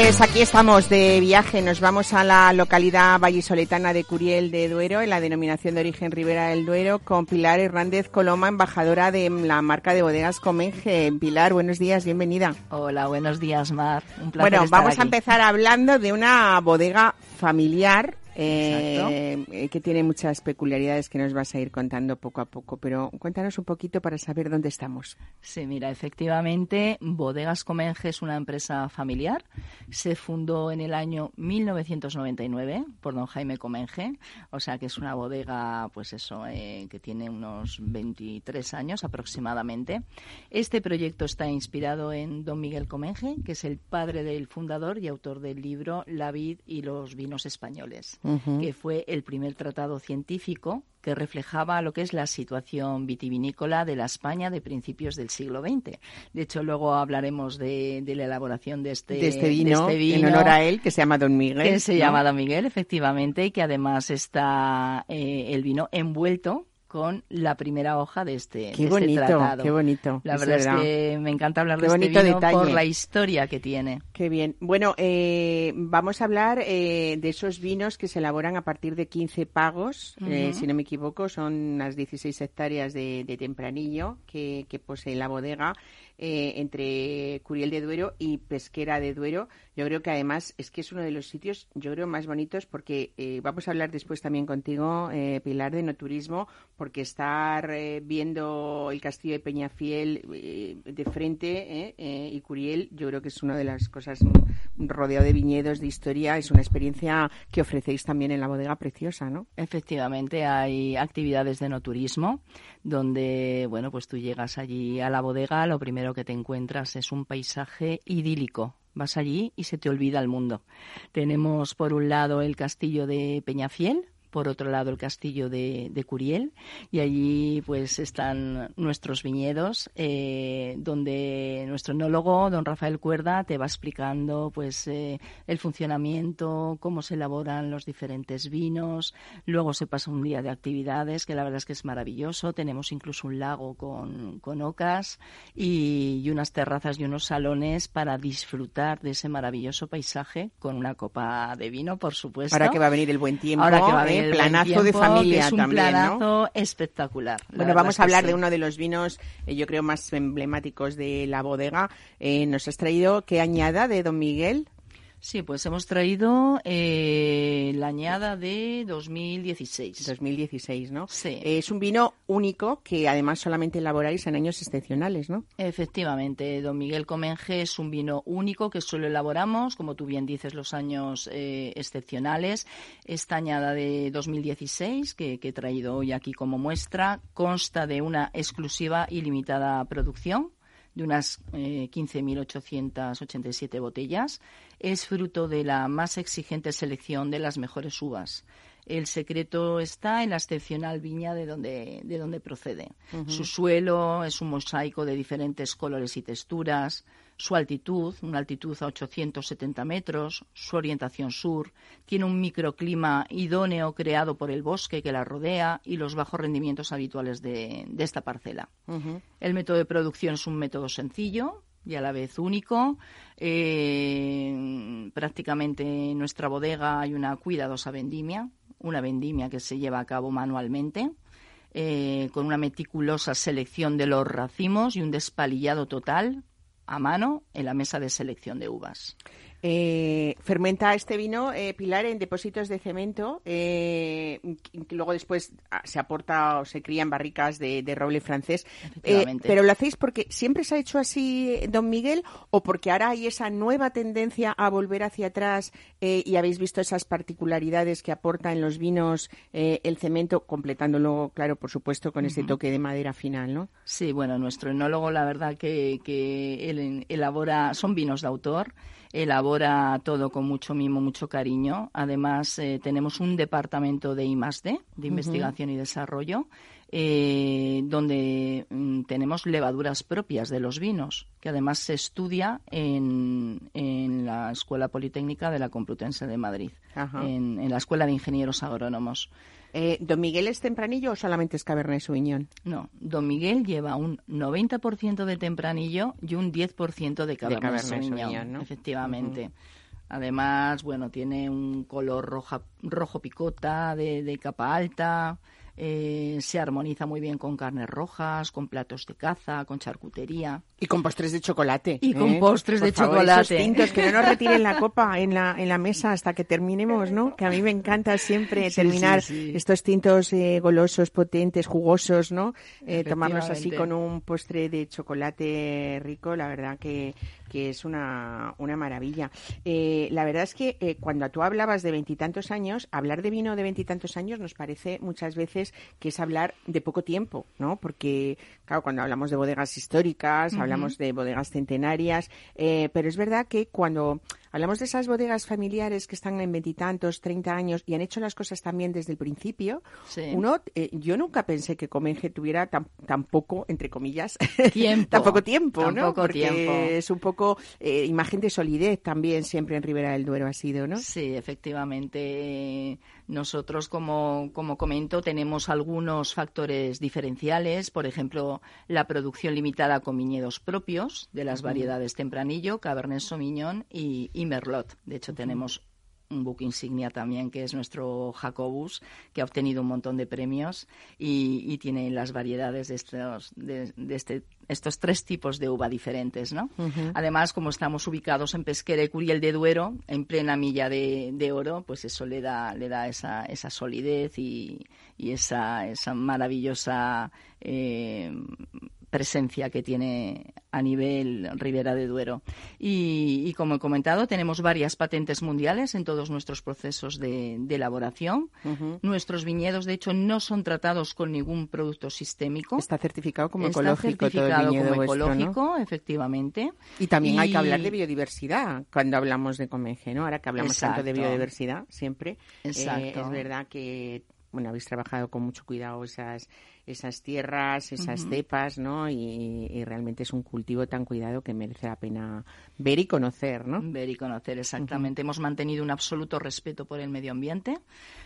Pues aquí estamos de viaje. Nos vamos a la localidad vallisoletana de Curiel de Duero, en la denominación de origen Ribera del Duero, con Pilar Hernández Coloma, embajadora de la marca de bodegas Comenge. Pilar, buenos días, bienvenida. Hola, buenos días, Mar. Un placer bueno, estar vamos a empezar hablando de una bodega familiar eh, que tiene muchas peculiaridades que nos vas a ir contando poco a poco, pero cuéntanos un poquito para saber dónde estamos. Sí, mira, efectivamente, Bodegas Comenge es una empresa familiar. Se fundó en el año 1999 por don Jaime Comenge, o sea que es una bodega, pues eso, eh, que tiene unos 23 años aproximadamente. Este proyecto está inspirado en don Miguel Comenge, que es el padre del fundador y autor del libro La vid y los vinos españoles. Que fue el primer tratado científico que reflejaba lo que es la situación vitivinícola de la España de principios del siglo XX. De hecho, luego hablaremos de, de la elaboración de este, de, este vino, de este vino, en honor a él, que se llama Don Miguel. que se ¿no? llama Don Miguel, efectivamente, y que además está eh, el vino envuelto con la primera hoja de este, Qué de este bonito, tratado. qué bonito. La verdad es verdad. que me encanta hablar Qué de este bonito vino detalle. por la historia que tiene. Qué bien. Bueno, eh, vamos a hablar eh, de esos vinos que se elaboran a partir de 15 pagos, eh, si no me equivoco, son unas 16 hectáreas de, de tempranillo que, que posee la bodega eh, entre Curiel de Duero y Pesquera de Duero. Yo creo que además es que es uno de los sitios, yo creo, más bonitos porque eh, vamos a hablar después también contigo, eh, Pilar, de no turismo, porque estar eh, viendo el castillo de Peñafiel eh, de frente y Curiel, yo creo que es una de las cosas rodeado de viñedos, de historia, es una experiencia que ofrecéis también en la bodega preciosa, ¿no? Efectivamente, hay actividades de no turismo donde, bueno, pues tú llegas allí a la bodega, lo primero que te encuentras es un paisaje idílico. Vas allí y se te olvida el mundo. Tenemos por un lado el castillo de Peñafiel, por otro lado el castillo de, de Curiel. Y allí pues están nuestros viñedos eh, donde nuestro enólogo don Rafael Cuerda te va explicando pues eh, el funcionamiento cómo se elaboran los diferentes vinos. Luego se pasa un día de actividades que la verdad es que es maravilloso. Tenemos incluso un lago con, con ocas y, y unas terrazas y unos salones para disfrutar de ese maravilloso paisaje con una copa de vino por supuesto. Ahora que va a venir el buen tiempo, Ahora que va a ¿eh? El planazo de familia es un también, ¿no? planazo espectacular. La Bueno, vamos a hablar sí. de uno de los vinos, eh, yo creo, más emblemáticos de la bodega. Eh, nos has traído, ¿qué añada de Don Miguel? Sí, pues hemos traído eh, la añada de 2016. 2016, ¿no? Sí. Es un vino único que además solamente elaboráis en años excepcionales, ¿no? Efectivamente, Don Miguel Comenge es un vino único que solo elaboramos, como tú bien dices, los años eh, excepcionales. Esta añada de 2016, que, que he traído hoy aquí como muestra, consta de una exclusiva y limitada producción de unas eh, 15.887 botellas. Es fruto de la más exigente selección de las mejores uvas. El secreto está en la excepcional viña de donde, de donde procede. Su suelo es un mosaico de diferentes colores y texturas. Su altitud, una altitud a 870 metros, su orientación sur, tiene un microclima idóneo creado por el bosque que la rodea y los bajos rendimientos habituales de, de esta parcela. El método de producción es un método sencillo y a la vez único. Eh, prácticamente en nuestra bodega hay una cuidadosa vendimia, una vendimia que se lleva a cabo manualmente. eh, con una meticulosa selección de los racimos y un despalillado total a mano en la mesa de selección de uvas. Eh, fermenta este vino, eh, Pilar, en depósitos de cemento, eh, que luego después ah, se aporta o se cría en barricas de, de roble francés. Eh, pero lo hacéis porque siempre se ha hecho así, don Miguel, o porque ahora hay esa nueva tendencia a volver hacia atrás eh, y habéis visto esas particularidades que aporta en los vinos eh, el cemento, completándolo, claro, por supuesto, con ese toque de madera final, ¿no? Sí, bueno, nuestro enólogo, la verdad que, que él elabora, son vinos de autor, elabora todo con mucho mimo, mucho cariño. Además, eh, tenemos un departamento de I+D, de investigación y desarrollo, eh, donde mm, tenemos levaduras propias de los vinos, que además se estudia en, en la Escuela Politécnica de la Complutense de Madrid, en, en la Escuela de Ingenieros Agrónomos. Eh, ¿Don Miguel es tempranillo o solamente es Cabernet Sauvignon? No, Don Miguel lleva un 90% de tempranillo y un 10% de Cabernet, de Sauvignon, efectivamente. Además, bueno, tiene un color roja, rojo picota de, de capa alta, eh, se armoniza muy bien con carnes rojas, con platos de caza, con charcutería. Y con postres de chocolate. Y con ¿eh? postres de chocolate. tintos, que no nos retiren la [LAUGHS] copa en la, en la mesa hasta que terminemos, ¿no? Que a mí me encanta siempre terminar estos tintos eh, golosos, potentes, jugosos, ¿no? tomarlos así con un postre de chocolate rico, la verdad que, que es una, una maravilla. la verdad es que cuando tú hablabas de veintitantos años, hablar de vino de veintitantos años nos parece muchas veces que es hablar de poco tiempo, ¿no? Porque, claro, cuando hablamos de bodegas históricas, hablamos de bodegas centenarias, eh, pero es verdad que cuando hablamos de esas bodegas familiares que están en veintitantos, treinta años y han hecho las cosas también desde el principio, uno, eh, yo nunca pensé que Comenge tuviera tan, poco, entre comillas, [LAUGHS] tiempo. tan poco tiempo, ¿no? Porque es un poco eh, imagen de solidez también siempre en Ribera del Duero ha sido, ¿no? Sí, efectivamente. Nosotros, como, como comento, tenemos algunos factores diferenciales, por ejemplo, la producción limitada con viñedos propios de las variedades Tempranillo, Cabernet Sauvignon y, y Merlot. De hecho, tenemos un book insignia también, que es nuestro Jacobus, que ha obtenido un montón de premios y, tiene las variedades de estos, de, este, estos tres tipos de uva diferentes, ¿no? Además, como estamos ubicados en Pesquera y Curiel de Duero, en plena milla de, oro, pues eso le da, le da esa, esa solidez y, esa, esa maravillosa eh, presencia que tiene a nivel Ribera de Duero. Y, como he comentado, tenemos varias patentes mundiales en todos nuestros procesos de, elaboración. Nuestros viñedos, de hecho, no son tratados con ningún producto sistémico. Está certificado como Está ecológico. Certificado como ecológico, efectivamente. Y también hay que hablar de biodiversidad cuando hablamos de Comenge, ¿no? Ahora que hablamos tanto de biodiversidad, siempre. Eh, es verdad que bueno, habéis trabajado con mucho cuidado esas esas tierras, esas cepas, ¿no? Y, realmente es un cultivo tan cuidado que merece la pena ver y conocer, ¿no? Ver y conocer, exactamente. Hemos mantenido un absoluto respeto por el medio ambiente,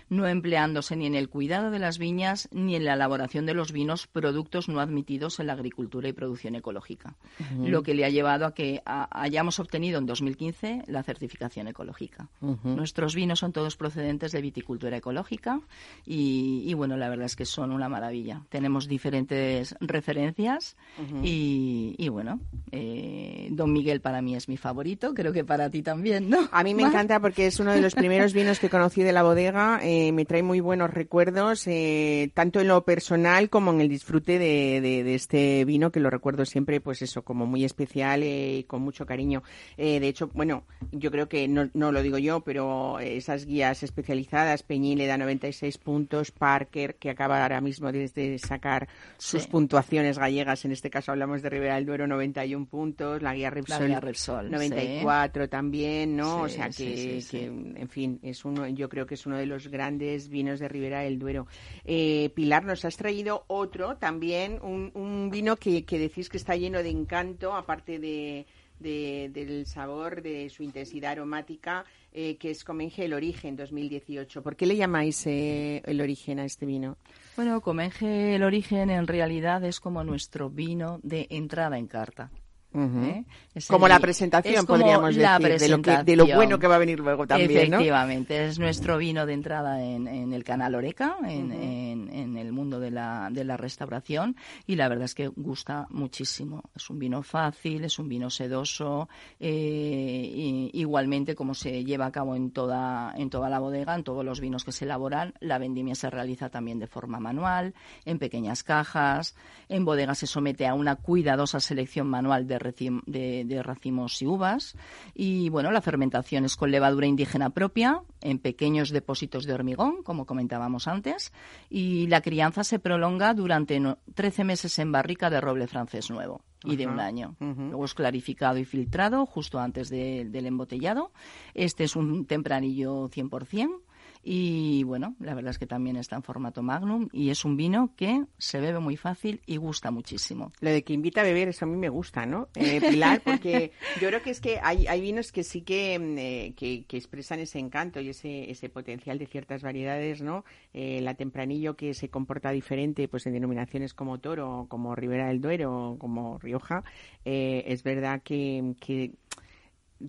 no empleándose ni en el cuidado de las viñas ni en la elaboración de los vinos productos no admitidos en la agricultura y producción ecológica, lo que le ha llevado a que hayamos obtenido en 2015 la certificación ecológica. Nuestros vinos son todos procedentes de viticultura ecológica y, y bueno, la verdad es que son una maravilla tenemos diferentes referencias y, bueno, eh, Don Miguel para mí es mi favorito, creo que para ti también, ¿no? A mí me [LAUGHS] encanta porque es uno de los primeros vinos que conocí de la bodega, eh, me trae muy buenos recuerdos, eh, tanto en lo personal como en el disfrute de, este vino, que lo recuerdo siempre, pues eso, como muy especial y con mucho cariño. de hecho, bueno, yo creo que no, no lo digo yo, pero esas guías especializadas, Peñi le da 96 puntos, Parker, que acaba ahora mismo desde sacar sus puntuaciones gallegas. En este caso hablamos de Ribera del Duero, 91 puntos, la guía Repsol, 94 también, ¿no? o sea que, en fin, es uno, yo creo que es uno de los grandes vinos de Ribera del Duero. Eh, Pilar, nos has traído otro también, un, vino que, que decís que está lleno de encanto, aparte de del sabor, de su intensidad aromática, eh, que es Comenge el Origen 2018. ¿Por qué le llamáis eh, el origen a este vino? Bueno, Comenge el Origen en realidad es como nuestro vino de entrada en carta. ¿Eh? Como la presentación, podríamos decir, de lo, de lo, bueno que va a venir luego también. Efectivamente, es nuestro vino de entrada en, el canal Oreca, en, el mundo de la, de la restauración, y la verdad es que gusta muchísimo. Es un vino fácil, es un vino sedoso, eh, igualmente como se lleva a cabo en toda, en toda la bodega, en todos los vinos que se elaboran, la vendimia se realiza también de forma manual, en pequeñas cajas, en bodega se somete a una cuidadosa selección manual de de, racimos y uvas. Y bueno, la fermentación es con levadura indígena propia, en pequeños depósitos de hormigón, como comentábamos antes. Y la crianza se prolonga durante 13 meses en barrica de roble francés nuevo y de un año. Luego es clarificado y filtrado justo antes del embotellado. Este es un tempranillo 100% Y bueno, la verdad es que también está en formato Magnum y es un vino que se bebe muy fácil y gusta muchísimo. Lo de que invita a beber, eso a mí me gusta, ¿no? Eh, Pilar, porque yo creo que es que hay, hay vinos que sí que, mm, eh, que, expresan ese encanto y ese, ese potencial de ciertas variedades, ¿no? Eh, la tempranillo que se comporta diferente pues en denominaciones como Toro, como Ribera del Duero, como Rioja, es verdad que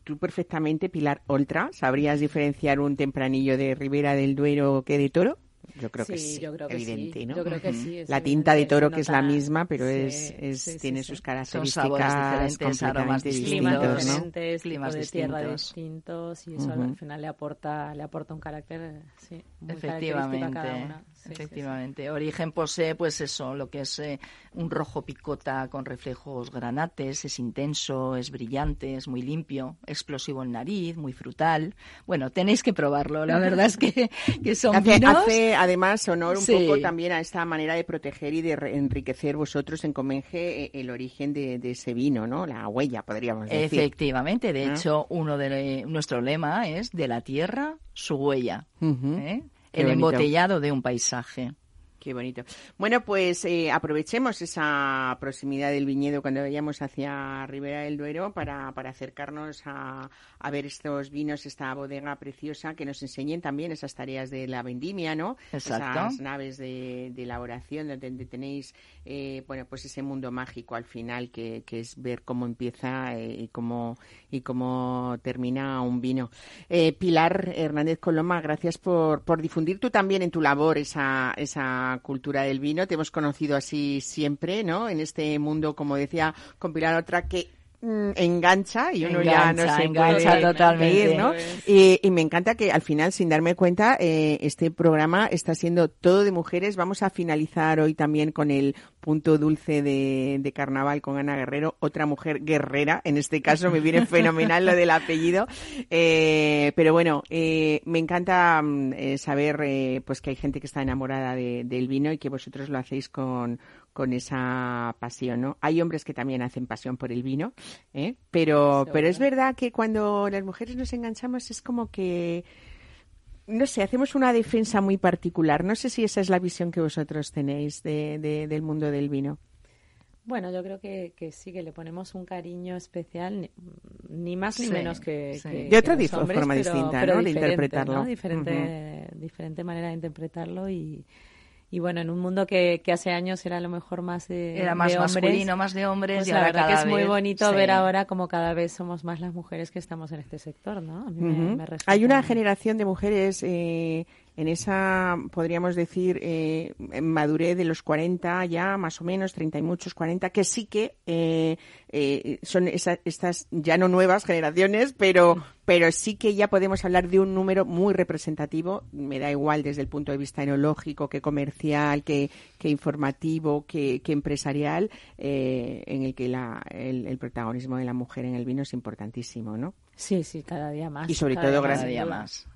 tú perfectamente, Pilar Oltra, ¿sabrías diferenciar un tempranillo de Ribera del Duero que de Toro? Yo creo que sí, yo creo que evidente, sí. ¿no? Yo creo que sí. la tinta de toro que es la misma, pero es, es tiene sus características completamente distintos, climas diferentes, climas de tierra distintos y eso al final le aporta le aporta un carácter sí, muy efectivamente, a cada una. Efectivamente. Origen posee pues eso, lo que es eh, un rojo picota con reflejos granates, es intenso, es brillante, es muy limpio, explosivo en nariz, muy frutal. Bueno, tenéis que probarlo, la verdad es que, que [LAUGHS] son vinos además honor un poco también a esta manera de proteger y de enriquecer vosotros en Comenge eh, el origen de, ese vino, ¿no? La huella, podríamos decir. Efectivamente, de hecho, uno de nuestro lema es de la tierra su huella, ¿eh? El embotellado de un paisaje. Qué bonito. Bueno, pues eh, aprovechemos esa proximidad del viñedo cuando vayamos hacia Ribera del Duero para, para acercarnos a, a, ver estos vinos, esta bodega preciosa, que nos enseñen también esas tareas de la vendimia, ¿no? Exacto. Esas naves de, de elaboración donde tenéis, eh, bueno, pues ese mundo mágico al final que, que es ver cómo empieza eh, y cómo y cómo termina un vino. Pilar Hernández Coloma, gracias por, por difundir tú también en tu labor esa, esa cultura del vino. Te hemos conocido así siempre, ¿no? En este mundo, como decía, compilar otra que engancha y uno ya no se engancha totalmente, ¿no? Y, me encanta que al final, sin darme cuenta, eh, este programa está siendo todo de mujeres. Vamos a finalizar hoy también con el punto dulce de, carnaval con Ana Guerrero, otra mujer guerrera, en este caso me viene [LAUGHS] fenomenal lo del apellido, eh, pero bueno, eh, me encanta mm, saber pues que hay gente que está enamorada del vino y que vosotros lo hacéis con, con esa pasión, ¿no? Hay hombres que también hacen pasión por el vino, pero, pero es verdad que cuando las mujeres nos enganchamos es como que no sé, hacemos una defensa muy particular. No sé si esa es la visión que vosotros tenéis de, del mundo del vino. Bueno, yo creo que, sí, que le ponemos un cariño especial, ni, más ni menos que, De otra forma distinta, ¿no? de interpretarlo. Diferente, diferente manera de interpretarlo y, y bueno, en un mundo que, que hace años era a lo mejor más de Era más masculino, más de hombres. Pues y la ahora verdad que es muy bonito ver ahora como cada vez somos más las mujeres que estamos en este sector, ¿no? A mí me, Hay una generación de mujeres eh, en esa, podríamos decir, eh, madurez de los 40 ya, más o menos, 30 y muchos, 40, que sí que eh, eh, son estas ya no nuevas generaciones, pero, pero sí que ya podemos hablar de un número muy representativo, me da igual desde el punto de vista enológico, que comercial, que, que informativo, que, que empresarial, eh, en el que la, el, protagonismo de la mujer en el vino es importantísimo, ¿no? Sí, sí, cada día más. Y sobre todo, cada día más.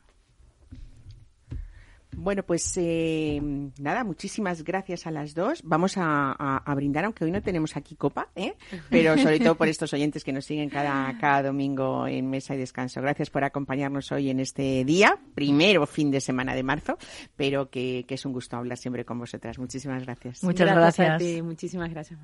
Bueno, pues eh, nada, muchísimas gracias a las dos. Vamos a, brindar, aunque hoy no tenemos aquí copa, ¿eh? pero sobre todo por estos oyentes que nos siguen cada, cada domingo en Mesa y Descanso. Gracias por acompañarnos hoy en este día, primero fin de semana de marzo, pero que, es un gusto hablar siempre con vosotras. Muchísimas gracias. Muchas gracias. a ti. Muchísimas gracias.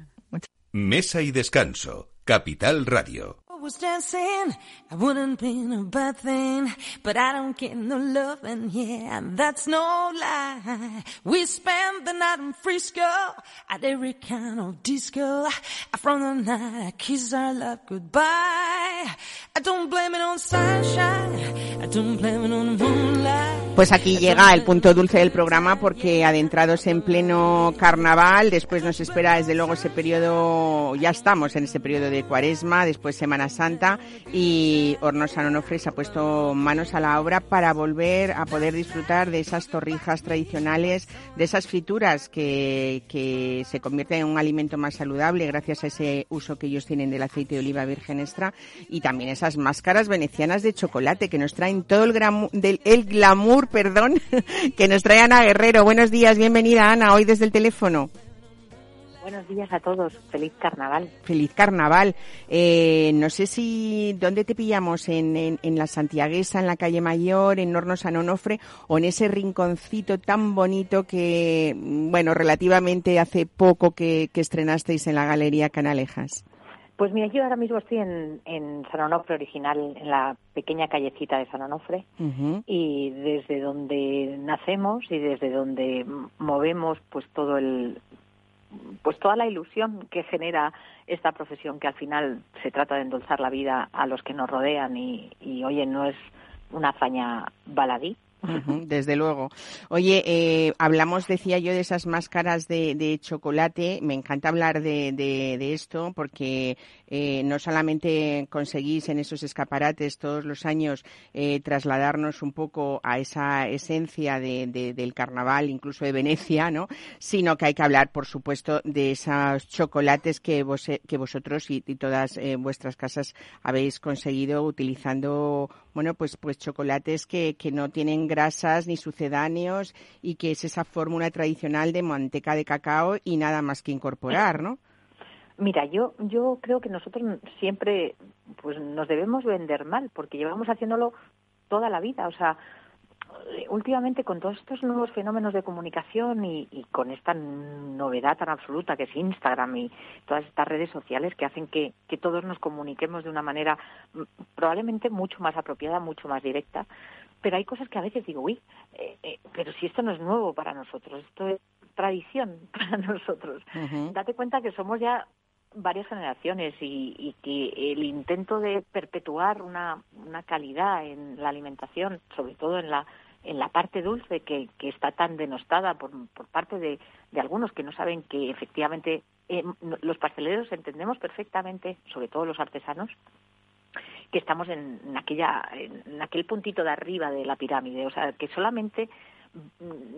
Mesa y Descanso, Capital Radio. Was dancing, I wouldn't be a bad thing, but I don't get no loving, yeah, that's no lie. We spent the night in Frisco, at every kind of disco. From the night I kiss our love goodbye. I don't blame it on sunshine, I don't blame it on moonlight. Pues aquí llega el punto dulce del programa porque adentrados en pleno carnaval, después nos espera desde luego ese periodo, ya estamos en ese periodo de cuaresma, después Semana Santa y Hornos Onofre se ha puesto manos a la obra para volver a poder disfrutar de esas torrijas tradicionales, de esas frituras que, que se convierten en un alimento más saludable gracias a ese uso que ellos tienen del aceite de oliva virgen extra y también esas máscaras venecianas de chocolate que nos traen todo el, el glamour perdón, [LAUGHS] que nos trae Ana Guerrero. Buenos días, bienvenida Ana, hoy desde el teléfono. Buenos días a todos. Feliz carnaval. Feliz carnaval. Eh, no sé si, ¿dónde te pillamos? ¿En, en, la Santiaguesa, en la calle Mayor, en Horno San Onofre o en ese rinconcito tan bonito que, bueno, relativamente hace poco que, estrenasteis en la Galería Canalejas? Pues mira, yo ahora mismo estoy en, San Onofre original, en la pequeña callecita de San Onofre, y desde donde nacemos y desde donde movemos pues todo el, pues toda la ilusión que genera esta profesión que al final se trata de endulzar la vida a los que nos rodean y, y oye no es una hazaña baladí desde luego. Oye, eh, hablamos, decía yo, de esas máscaras de, chocolate. Me encanta hablar de, esto porque eh, no solamente conseguís en esos escaparates todos los años eh, trasladarnos un poco a esa esencia del carnaval, incluso de Venecia, ¿no? Sino que hay que hablar, por supuesto, de esos chocolates que, que vosotros y, todas vuestras casas habéis conseguido utilizando, bueno, pues, pues chocolates que, que no tienen grasas ni sucedáneos y que es esa fórmula tradicional de manteca de cacao y nada más que incorporar, ¿no? Mira, yo yo creo que nosotros siempre pues nos debemos vender mal porque llevamos haciéndolo toda la vida, o sea, últimamente con todos estos nuevos fenómenos de comunicación y, y, con esta novedad tan absoluta que es Instagram y todas estas redes sociales que hacen que, que todos nos comuniquemos de una manera mm, probablemente mucho más apropiada, mucho más directa, pero hay cosas que a veces digo, uy, eh, eh, pero si esto no es nuevo para nosotros, esto es tradición [LAUGHS] para nosotros. Date cuenta que somos ya varias generaciones y, y, que el intento de perpetuar una, una calidad en la alimentación, sobre todo en la en la parte dulce que, está tan denostada por, por parte de, de algunos que no saben que efectivamente eh, los pasteleros entendemos perfectamente, sobre todo los artesanos, que estamos en, aquella en aquel puntito de arriba de la pirámide, o sea, que solamente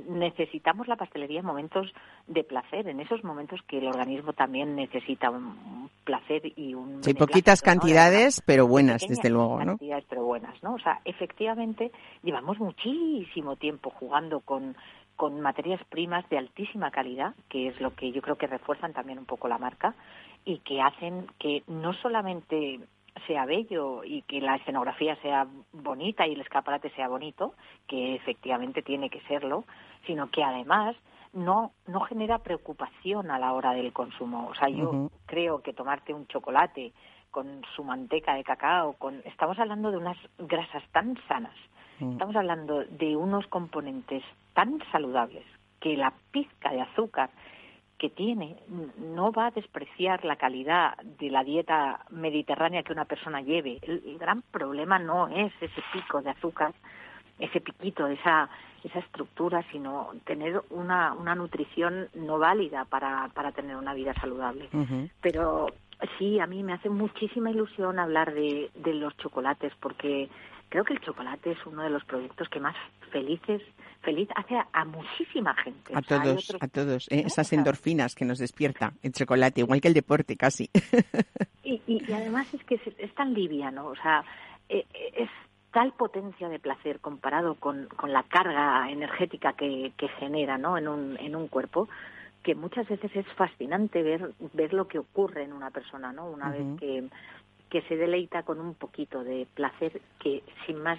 necesitamos la pastelería en momentos de placer, en esos momentos que el organismo también necesita un placer y un sí, poquitas cantidades, pero buenas, desde luego, ¿no? Cantidades, pero buenas, ¿no? O sea, efectivamente llevamos muchísimo tiempo jugando con con materias primas de altísima calidad, que es lo que yo creo que refuerzan también un poco la marca y que hacen que no solamente sea bello y que la escenografía sea bonita y el escaparate sea bonito, que efectivamente tiene que serlo, sino que además no, no genera preocupación a la hora del consumo. O sea, yo creo que tomarte un chocolate con su manteca de cacao, con, estamos hablando de unas grasas tan sanas, mm. estamos hablando de unos componentes tan saludables que la pizca de azúcar que tiene no va a despreciar la calidad de la dieta mediterránea que una persona lleve. El, gran problema no es ese pico de azúcar, ese piquito, esa, esa estructura, sino tener una, una nutrición no válida para, para tener una vida saludable. Pero sí, a mí me hace muchísima ilusión hablar de, de los chocolates porque creo que el chocolate es uno de los productos que más felices feliz hace a, muchísima gente. A todos, a todos. ¿eh? Esas endorfinas que nos despierta el chocolate, igual que el deporte casi. Y, y, además es que es, tan liviano, o sea, eh, es tal potencia de placer comparado con, con la carga energética que, que genera ¿no? en, un, en un cuerpo que muchas veces es fascinante ver ver lo que ocurre en una persona no una vez que que se deleita con un poquito de placer que sin más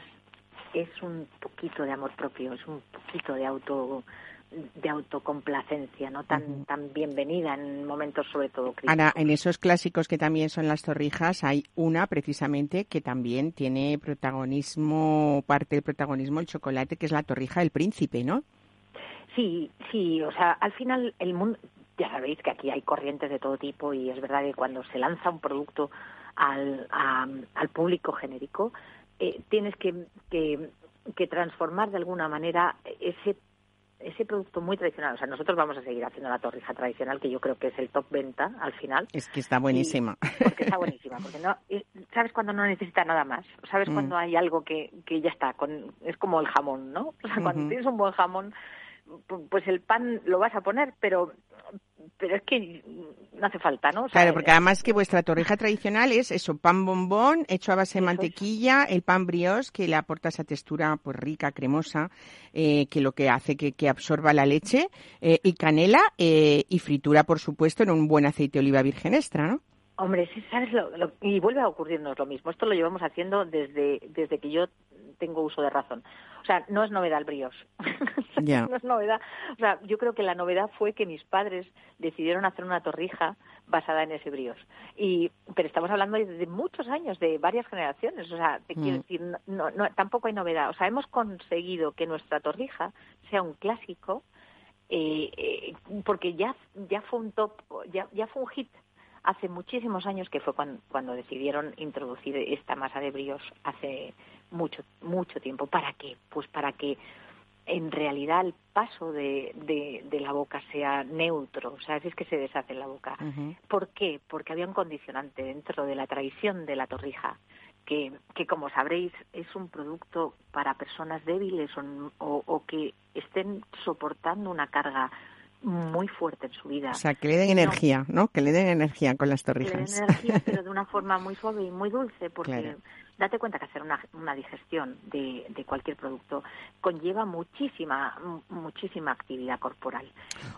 es un poquito de amor propio, es un poquito de auto de autocomplacencia, no tan tan bienvenida en momentos sobre todo críticos. Ana, en esos clásicos que también son las torrijas hay una precisamente que también tiene protagonismo, parte del protagonismo el chocolate, que es la torrija del príncipe, ¿no? Sí, sí, o sea, al final el mundo ya sabéis que aquí hay corrientes de todo tipo y es verdad que cuando se lanza un producto al, al público genérico, eh, tienes que, que, transformar de alguna manera ese ese producto muy tradicional. O sea, nosotros vamos a seguir haciendo la torrija tradicional, que yo creo que es el top venta al final. Es que está buenísima. porque está buenísima. Porque no, sabes cuando no necesita nada más. Sabes mm. cuando hay algo que, que ya está. Con, es como el jamón, ¿no? O sea, cuando tienes un buen jamón, pues el pan lo vas a poner, pero pero es que no hace falta, ¿no? claro, porque además que vuestra torrija tradicional es eso, pan bombón hecho a base de mantequilla, el pan brioche que le aporta esa textura pues rica, cremosa, eh, que lo que hace que, que absorba la leche, eh, y canela eh, y fritura, por supuesto, en un buen aceite de oliva virgen extra, ¿no? Hombre, sí, sabes lo, y vuelve a ocurrirnos lo mismo. Esto lo llevamos haciendo desde, desde que yo tengo uso de razón. O sea, no es novedad el brioche. [LAUGHS] no es novedad. O sea, yo creo que la novedad fue que mis padres decidieron hacer una torrija basada en ese brioche. Y, pero estamos hablando de muchos años, de varias generaciones. O sea, te quiero mm. decir, no, no, tampoco hay novedad. O sea, hemos conseguido que nuestra torrija sea un clásico eh, eh, porque ya, ya fue un top, ya, ya fue un hit hace muchísimos años, que fue cuando, decidieron introducir esta masa de bríos hace mucho, mucho tiempo. ¿Para qué? Pues para que en realidad el paso de, de, la boca sea neutro, o sea, es que se deshace la boca. ¿Por qué? Porque había un condicionante dentro de la tradición de la torrija, que, que como sabréis es un producto para personas débiles o, o que estén soportando una carga muy fuerte en su vida. O sea, que le den energía, ¿no? Que le den energía con las torrijas. Que le den energía, pero [LAUGHS] de una forma muy suave y muy dulce, porque date cuenta que hacer una, una digestión de, de, cualquier producto conlleva muchísima, muchísima actividad corporal.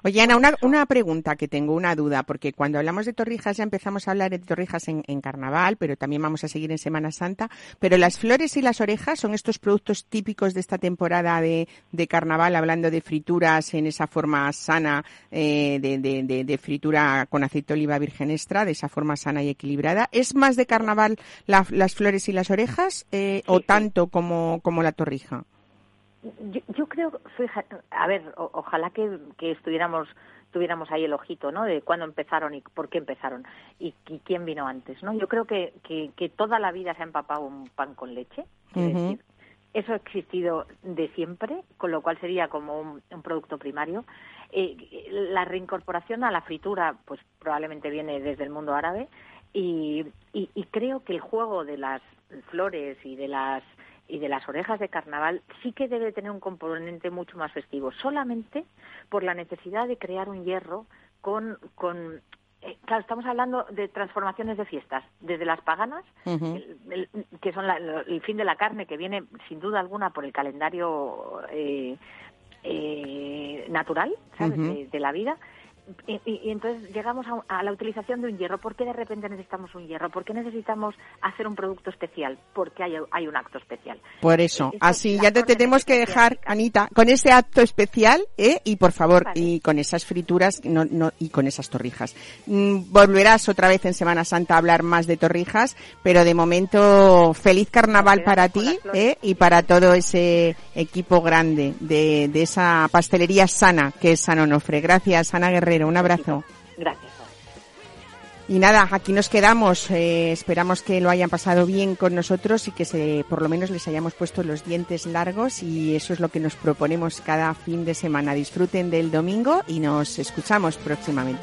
Oye, Ana, una, una pregunta que tengo, una duda, porque cuando hablamos de torrijas ya empezamos a hablar de torrijas en, en, carnaval, pero también vamos a seguir en Semana Santa. Pero las flores y las orejas son estos productos típicos de esta temporada de, de carnaval, hablando de frituras en esa forma sana, eh, de, de, de, fritura con aceite de oliva virgen extra, de esa forma sana y equilibrada. ¿Es más de carnaval las flores y las orejas eh, o tanto como, como la torrija? Yo, yo creo, a ver, ojalá que, que estuviéramos tuviéramos ahí el ojito, ¿no? De cuándo empezaron y por qué empezaron y, quién vino antes, ¿no? Yo creo que, que, que, toda la vida se ha empapado un pan con leche, decir, eso ha existido de siempre, con lo cual sería como un, un producto primario. Eh, la reincorporación a la fritura, pues probablemente viene desde el mundo árabe y, y, y creo que el juego de las flores y de las y de las orejas de carnaval sí que debe tener un componente mucho más festivo, solamente por la necesidad de crear un hierro con, con eh, claro, estamos hablando de transformaciones de fiestas, desde las paganas, que son el fin de la carne, que viene sin duda alguna por el calendario eh, eh, natural, ¿sabes? de, la vida, y, entonces llegamos a, la utilización de un hierro. ¿Por qué de repente necesitamos un hierro? ¿Por qué necesitamos hacer un producto especial? Porque hay, hay un acto especial. Por eso, así ya te tenemos que dejar, Anita, con ese acto especial, ¿eh? y por favor, y con esas frituras no, no, y con esas torrijas. Mm, volverás otra vez en Semana Santa a hablar más de torrijas, pero de momento, feliz carnaval para ti ¿eh? y para todo ese equipo grande de, de esa pastelería sana que es San Onofre. Gracias, Ana Guerrero un abrazo. Gracias. Y nada, aquí nos quedamos. Eh, esperamos que lo hayan pasado bien con nosotros y que se, por lo menos les hayamos puesto los dientes largos y eso es lo que nos proponemos cada fin de semana. Disfruten del domingo y nos escuchamos próximamente.